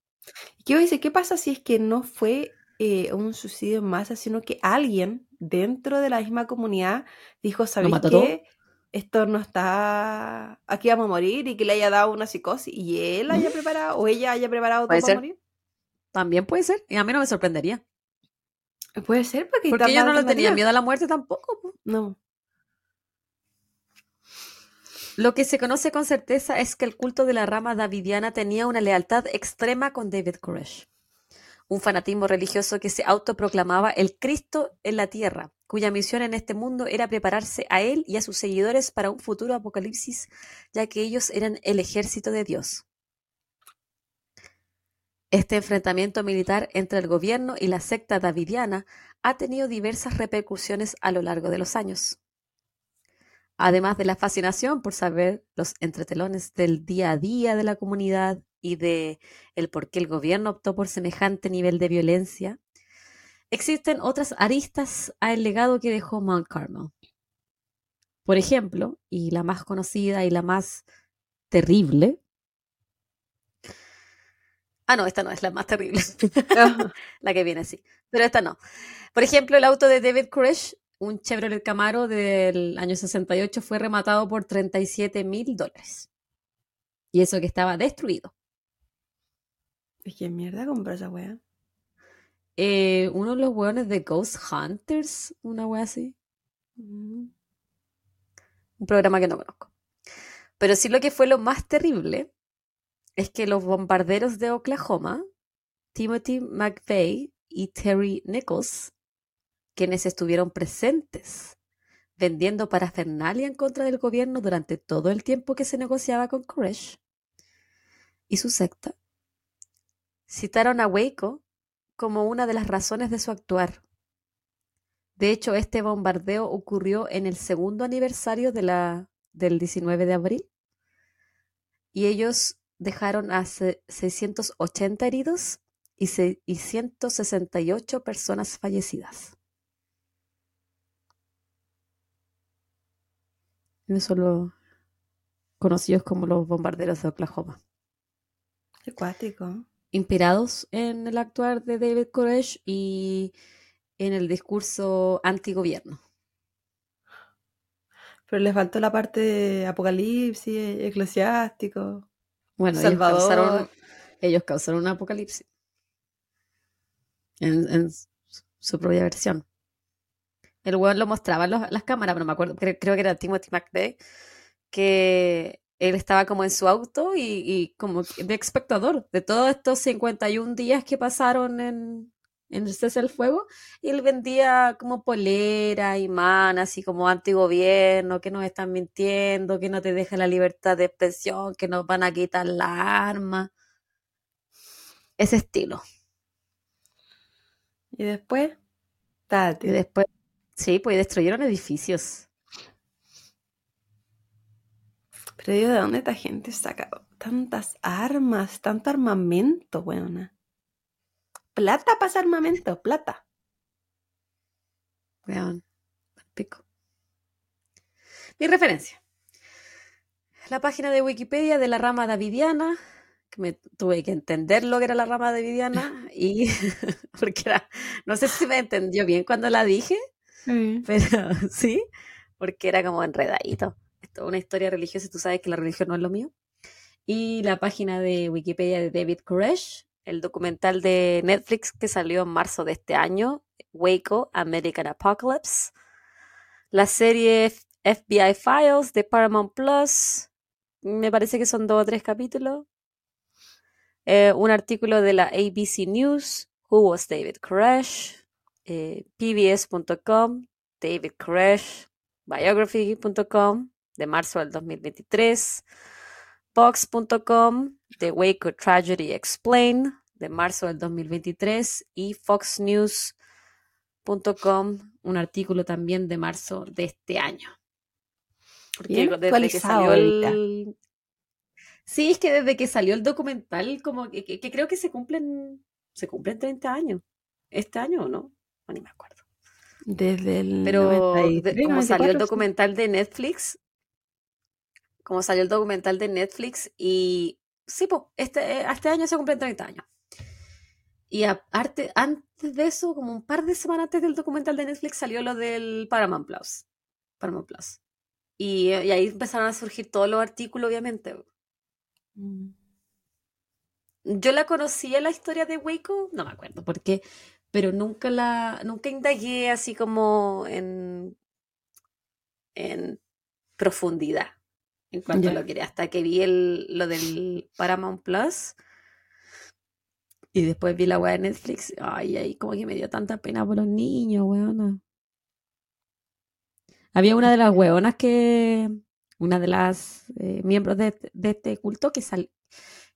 ¿Y ¿Qué dice? ¿Qué pasa si es que no fue eh, un suicidio en masa, sino que alguien dentro de la misma comunidad dijo, ¿sabéis mató todo? qué? Esto no está... Aquí vamos a morir y que le haya dado una psicosis y él haya preparado o ella haya preparado todo para morir. También puede ser. Y a mí no me sorprendería. Puede ser porque, Porque yo tantas no le tenía miedo a la muerte tampoco. po. No. Lo que se conoce con certeza es que el culto de la rama davidiana tenía una lealtad extrema con David Koresh, un fanatismo religioso que se autoproclamaba el Cristo en la tierra, cuya misión en este mundo era prepararse a él y a sus seguidores para un futuro apocalipsis, ya que ellos eran el ejército de Dios. Este enfrentamiento militar entre el gobierno y la secta davidiana ha tenido diversas repercusiones a lo largo de los años. Además de la fascinación por saber los entretelones del día a día de la comunidad y de el por qué el gobierno optó por semejante nivel de violencia, existen otras aristas al legado que dejó Mount Carmel. Por ejemplo, y la más conocida y la más terrible. Ah, no, esta no es la más terrible. la que viene así. Pero esta no. Por ejemplo, el auto de David Koresh, un Chevrolet Camaro del año 68, fue rematado por 37 mil dólares. Y eso que estaba destruido. Es que mierda compró esa wea. Eh, uno de los hueones de Ghost Hunters, una wea así. Mm. Un programa que no conozco. Pero sí lo que fue lo más terrible es que los bombarderos de Oklahoma, Timothy McVeigh y Terry Nichols, quienes estuvieron presentes vendiendo parafernalia en contra del gobierno durante todo el tiempo que se negociaba con Koresh y su secta, citaron a Waco como una de las razones de su actuar. De hecho, este bombardeo ocurrió en el segundo aniversario de la, del 19 de abril y ellos dejaron a se- 680 heridos y, se- y 168 personas fallecidas. Esos son los conocidos como los bombarderos de Oklahoma. Qué cuático. Inspirados en el actuar de David Koresh y en el discurso antigobierno. Pero les faltó la parte de apocalipsis, eclesiástico. Bueno, ellos causaron, ellos causaron un apocalipsis en, su propia versión. El weón lo mostraba en los- las cámaras, pero no me acuerdo, cre- creo que era Timothy McVeigh, que él estaba como en su auto y, y como de espectador de todos estos 51 días que pasaron en, en el cese del fuego, y él vendía como polera, imán, así como antigobierno, que nos están mintiendo, que no te dejan la libertad de expresión, que nos van a quitar la arma. Ese estilo. Y después, Y date. después, sí, pues destruyeron edificios. Pero digo, ¿de dónde esta gente saca tantas armas, tanto armamento, weona? Plata pasa armamento, plata. Weón, pico. Mi referencia. La página de Wikipedia de la rama davidiana, que me tuve que entender lo que era la rama de Viviana y porque era, no sé si me entendió bien cuando la dije, pero sí, porque era como enredadito. Esto es una historia religiosa y tú sabes que la religión no es lo mío. Y la página de Wikipedia de David Koresh, el documental de Netflix que salió en marzo de este año, Waco, American Apocalypse. La serie FBI Files de Paramount Plus, me parece que son dos o tres capítulos. Eh, un artículo de la ABC News, Who was David Koresh, eh, PBS.com, David Koresh, Biography.com, de marzo del 2023, Fox.com, The Waco Tragedy Explained, de marzo del 2023, y Fox News.com, un artículo también de marzo de este año. Porque desde que salió el... Sí, es que desde que salió el documental, como que, creo que se cumplen, se cumplen 30 años. ¿Este año o no? Ni me acuerdo. Desde el Pero como salió el documental de Netflix, como salió el documental de Netflix y sí, pues, este, este año se cumplen 30 años. Y aparte, antes de eso, como un par de semanas antes del documental de Netflix, salió lo del Paramount Plus. Paramount Plus. Y, ahí empezaron a surgir todos los artículos, obviamente. Mm. Yo la conocí en la historia de Waco, no me acuerdo por qué, pero nunca la, nunca indagué así como en, en profundidad en cuanto a lo que hasta que vi el, lo del Paramount Plus y después vi la weá de Netflix, ay, ahí como que me dio tanta pena por los niños, weona. Había una de las hueonas que, una de las eh, miembros de, este culto que, sal,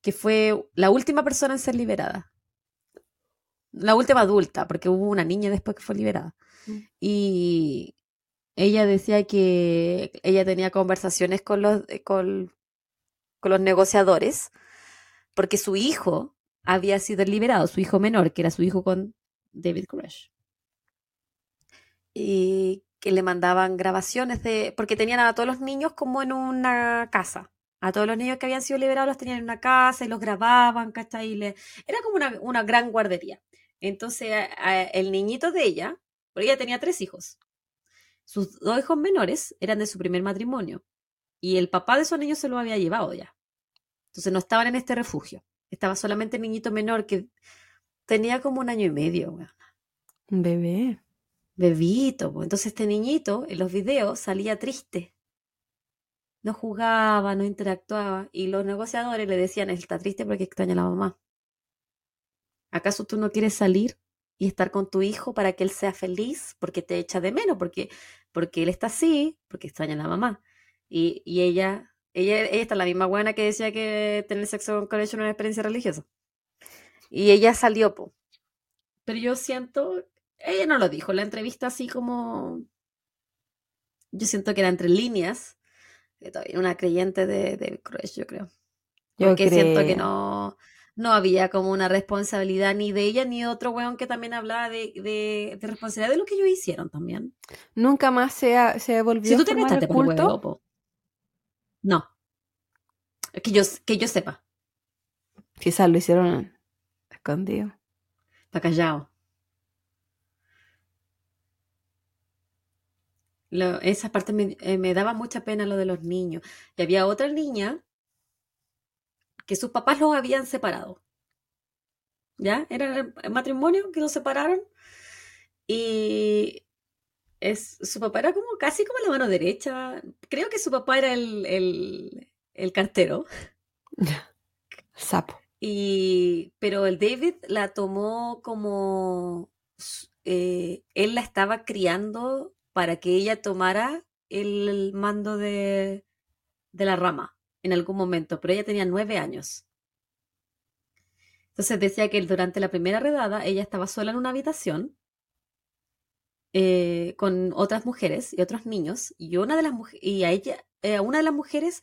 que fue la última persona en ser liberada. La última adulta, porque hubo una niña después que fue liberada. Mm. Y ella decía que ella tenía conversaciones con los, eh, con, con los negociadores, porque su hijo había sido liberado, su hijo menor, que era su hijo con David Koresh. Y que le mandaban grabaciones de, porque tenían a todos los niños como en una casa. A todos los niños que habían sido liberados los tenían en una casa y los grababan, ¿cachai? le, era como una, una, gran guardería. Entonces, el niñito de ella, porque ella tenía tres hijos, sus dos hijos menores eran de su primer matrimonio y el papá de esos niños se los había llevado ya. Entonces no estaban en este refugio. Estaba solamente el niñito menor que tenía como un año y medio. Un bebé bebito. Entonces este niñito en los videos salía triste. No jugaba, no interactuaba. Y los negociadores le decían, él está triste porque extraña a la mamá. ¿Acaso tú no quieres salir y estar con tu hijo para que él sea feliz? Porque te echa de menos, porque, porque él está así, porque extraña a la mamá. Y, ella, ella, ella está la misma buena que decía que tener sexo con él es una experiencia religiosa. Y ella salió, po. Pero yo siento ella no lo dijo, la entrevista así como... Yo siento que era entre líneas, que todavía una creyente de, de yo creo. Porque siento que no, no había como una responsabilidad ni de ella ni de otro weón que también hablaba de, de, responsabilidad de lo que ellos hicieron también. Nunca más se, se volvió si tú te metes por el culto? no. Que yo, que yo sepa. Quizás lo hicieron escondido. Está callado. esa parte eh, me, daba mucha pena lo de los niños. Y había otra niña que sus papás los habían separado. ¿Ya? Era el matrimonio que los separaron. Y es, su papá era como casi como la mano derecha. Creo que su papá era el, el, cartero. Sapo. Y, pero el David la tomó como eh, él la estaba criando para que ella tomara el mando de, la rama en algún momento, pero ella tenía nueve años. Entonces decía que durante la primera redada ella estaba sola en una habitación eh, con otras mujeres y otros niños y una de las y a ella eh, a una de las mujeres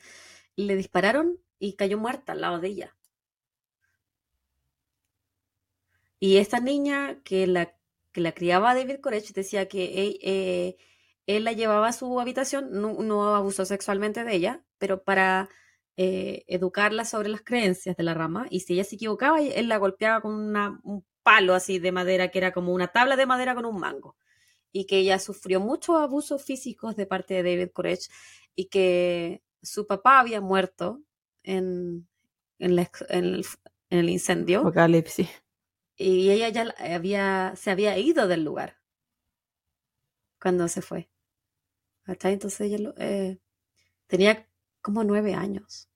le dispararon y cayó muerta al lado de ella. Y esta niña que la que la criaba David Koresh decía que eh, él la llevaba a su habitación, no, abusó sexualmente de ella, pero para eh, educarla sobre las creencias de la rama y si ella se equivocaba, él la golpeaba con una, un palo así de madera que era como una tabla de madera con un mango y que ella sufrió muchos abusos físicos de parte de David Koresh y que su papá había muerto en, en, la ex- en el, en el incendio Apocalipsis. y ella ya había, se había ido del lugar cuando se fue. ¿Cachai? Entonces ella eh, tenía como nueve años.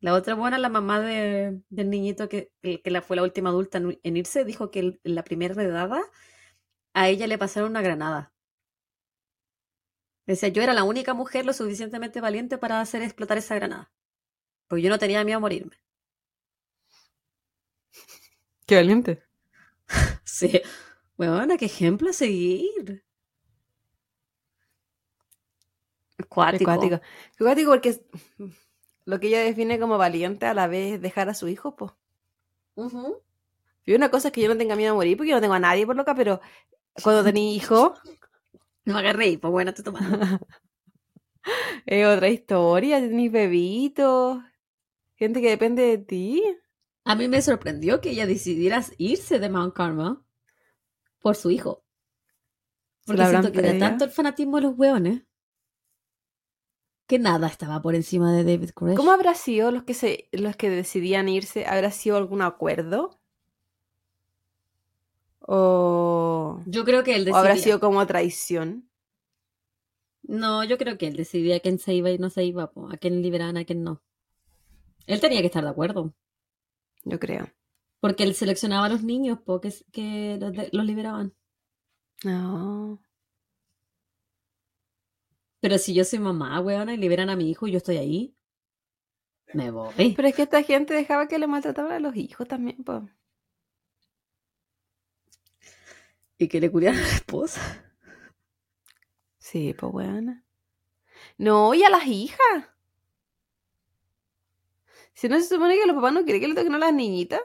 La otra buena, la mamá de- del niñito que, que la, fue la última adulta en, en irse, dijo que el- en la primera redada a ella le pasaron una granada. Decía, yo era la única mujer lo suficientemente valiente para hacer explotar esa granada. Porque yo no tenía miedo a morirme. Qué valiente. Sí. Bueno, qué ejemplo a seguir. Qué Cuático. cuático. Qué cuático porque lo que ella define como valiente a la vez dejar a su hijo, pues. Ujú. Y una cosa es que yo no tenga miedo a morir porque yo no tengo a nadie por loca, pero cuando tenés hijo No agarré, pues bueno, estoy tomando. es otra historia, tenés bebitos, gente que depende de ti. A mí me sorprendió que ella decidiera irse de Mount Carmel por su hijo. Porque siento que pedido. tanto el fanatismo de los hueones que nada estaba por encima de David Koresh. ¿Cómo habrá sido los que se, los que decidían irse? ¿Habrá sido algún acuerdo? ¿O, Yo creo que él o decidía. habrá sido como traición? No, yo creo que él decidía a quién se iba y no se iba, po, a quién liberaban, a quién no. Él tenía que estar de acuerdo. Yo creo. Porque él seleccionaba a los niños po, que, que los, de- los liberaban. No. Pero si yo soy mamá, weona, y liberan a mi hijo y yo estoy ahí, me voy. Pero es que esta gente dejaba que le maltrataban a los hijos también, pues. Y que le cuidaran a la esposa. Sí, pues buena. No, y a las hijas. Si no se supone que los papás no quieren que le toquen a las niñitas.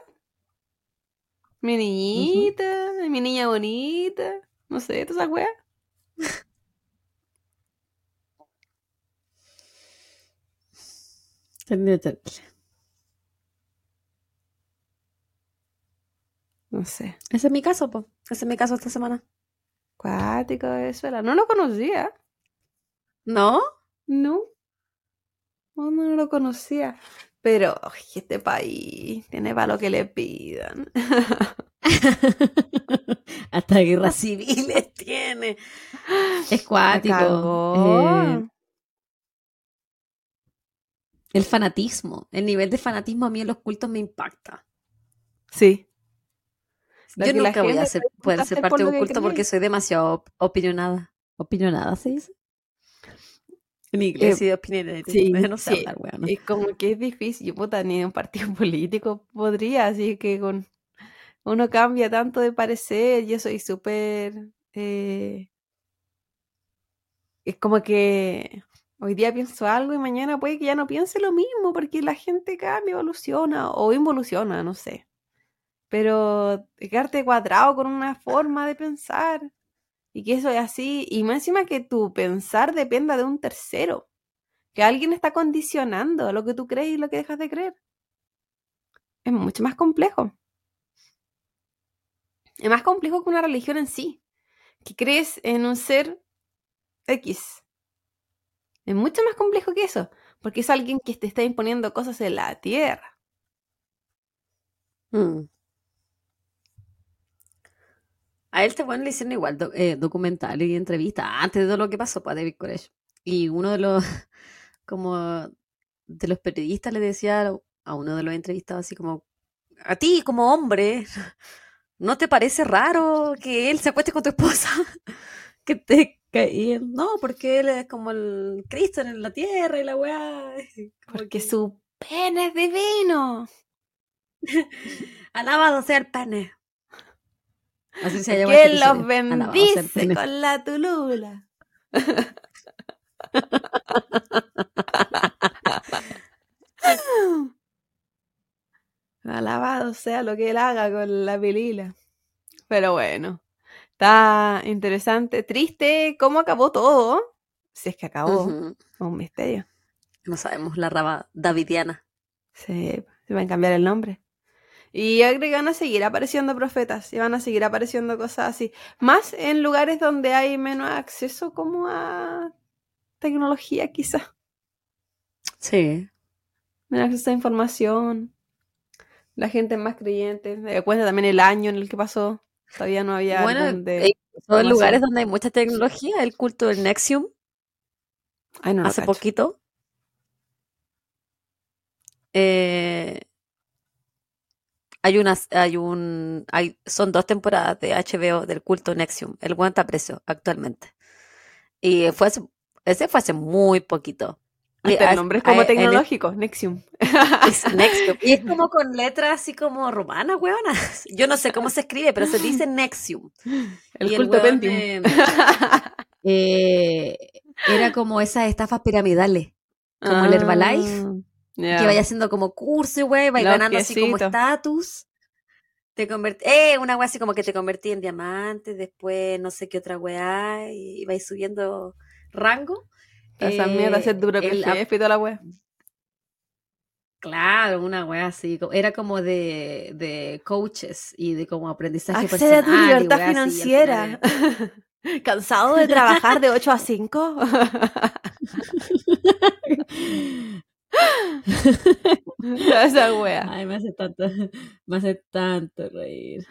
Mi niñita, mi niña bonita. No sé, todas esas weas. Terrible, terrible. No sé. Ese es mi caso, po. Ese es mi caso esta semana. Cuático de Venezuela. No lo conocía. ¿No? No. No, no lo conocía. Pero ay, este país tiene para lo que le pidan. Hasta guerras civiles tiene. Es cuático. Eh, el fanatismo. El nivel de fanatismo a mí en los cultos me impacta. Sí. Lo Yo nunca voy a ser, poder ser parte de un culto porque soy demasiado op- opinionada. ¿Opinionada se dice? En inglés Eh, sí, opinionated. sí, no sé sí. hablar. Es como que es difícil. Yo, puta, ni en un partido político podría, así que con uno cambia tanto de parecer. Yo soy súper. eh, es como que hoy día pienso algo y mañana puede que ya no piense lo mismo, porque la gente cambia, evoluciona o involuciona, no sé. Pero quedarte cuadrado con una forma de pensar y que eso es así, y más encima que tu pensar dependa de un tercero que alguien está condicionando lo que tú crees y lo que dejas de creer. Es mucho más complejo. Es más complejo que una religión en sí, que crees en un ser X. Es mucho más complejo que eso, porque es alguien que te está imponiendo cosas en la tierra. Mm. A él este bueno le hicieron igual do- eh, documental y entrevista antes de lo que pasó para David Koresh. Y uno de los como de los periodistas le decía a uno de los entrevistados así como a ti como hombre ¿no te parece raro que él se acueste con tu esposa? que te no, porque él es como el Cristo en la tierra y la weá. Porque que, su pene es divino. alabado sea el pene. Así se llama Que él los bendice con la tulula. Alabado sea lo que él haga con la pilila. Pero bueno, está interesante. Triste cómo acabó todo. Si es que acabó. Ujú. Un misterio. No sabemos la rama davidiana. Sí, se van a cambiar el nombre. Y van a seguir apareciendo profetas y van a seguir apareciendo cosas así. Más en lugares donde hay menos acceso como a tecnología, quizá. Sí. Menos acceso a información. La gente es más creyente. Me cuenta también el año en el que pasó. Todavía no había Bueno, de eh, son lugares donde hay mucha tecnología, el culto del Nexium, Ay, no hace cacho. poquito. Eh, hay unas, hay un, hay, son dos temporadas de HBO del culto Nexium. El buen está preso actualmente. Y fue hace- ese fue hace muy poquito. El nombre es como a- el- tecnológico, Nexium. es Nexium. Y es como con letras así como romanas, weona. Yo no sé cómo se escribe, pero se dice Nexium. El Y culto Pentium. eh, eh, era como esas estafas piramidales. Como el Herbalife, Ah, Que ya. vaya haciendo como curso, y güey, Los ganando así como estatus. Te convertí, eh, una weá así como que te convertí en diamante, después no sé qué otra weá, y vais subiendo rango. Esa mierda, Eh, propio el- jefe y toda la wea. Claro, una weá así, era como de, de coaches y de como aprendizaje Accede a tu personal libertad al financiera. ¿Cansado de trabajar de 8 a 5? Esa wea. Ay, me hace tanto, me hace tanto reír.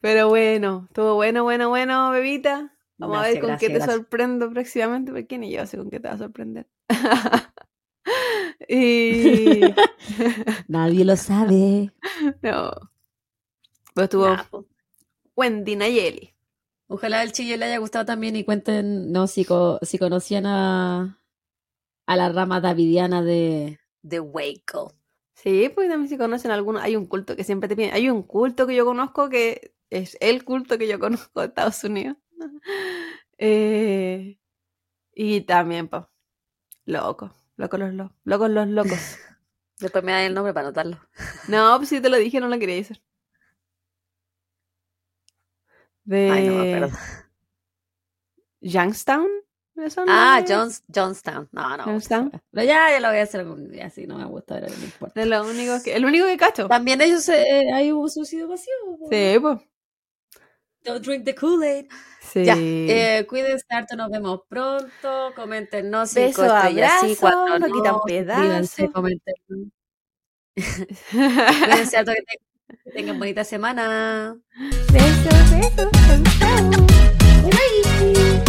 Pero bueno, estuvo bueno, bueno, bueno, bebita. Vamos a ver Gracias, con qué gracias, te gracias. sorprendo próximamente, porque ni yo sé con qué te va a sorprender. y Nadie lo sabe. no. Pero estuvo Nah, po. Wendy Nayeli. Ojalá el chillo le haya gustado también y cuenten, no, si, co- si conocían a, a la rama davidiana de, de Waco. Sí, pues también si conocen alguno, hay un culto que siempre te piden, hay un culto que yo conozco que es el culto que yo conozco de Estados Unidos. Eh, y también, pues, loco, locos los locos, locos los locos. Después me dan el nombre para anotarlo. No, pues si te lo dije, no lo quería decir. De Ay, no me acuerdo. Youngstown. ¿me son Ah, de- Jones, Johnstown. No, no. Johnstown. Pero ya, ya lo voy a hacer algún día, así no me gusta, pero no importa. De lo único que, el único que cacho. También ellos, eh, hay un suicidio masivo. Sí, pues. Don't drink the Kool-Aid. Sí. Ya, eh, cuídense harto, nos vemos pronto. Coméntenos cinco Beso, estrellas, sí, abrazo, cuatro no quitan suscríbanse, pedazo. comenten. Cuídense harto, que, te- que tengan bonita semana. besos, besos. chau. Bye.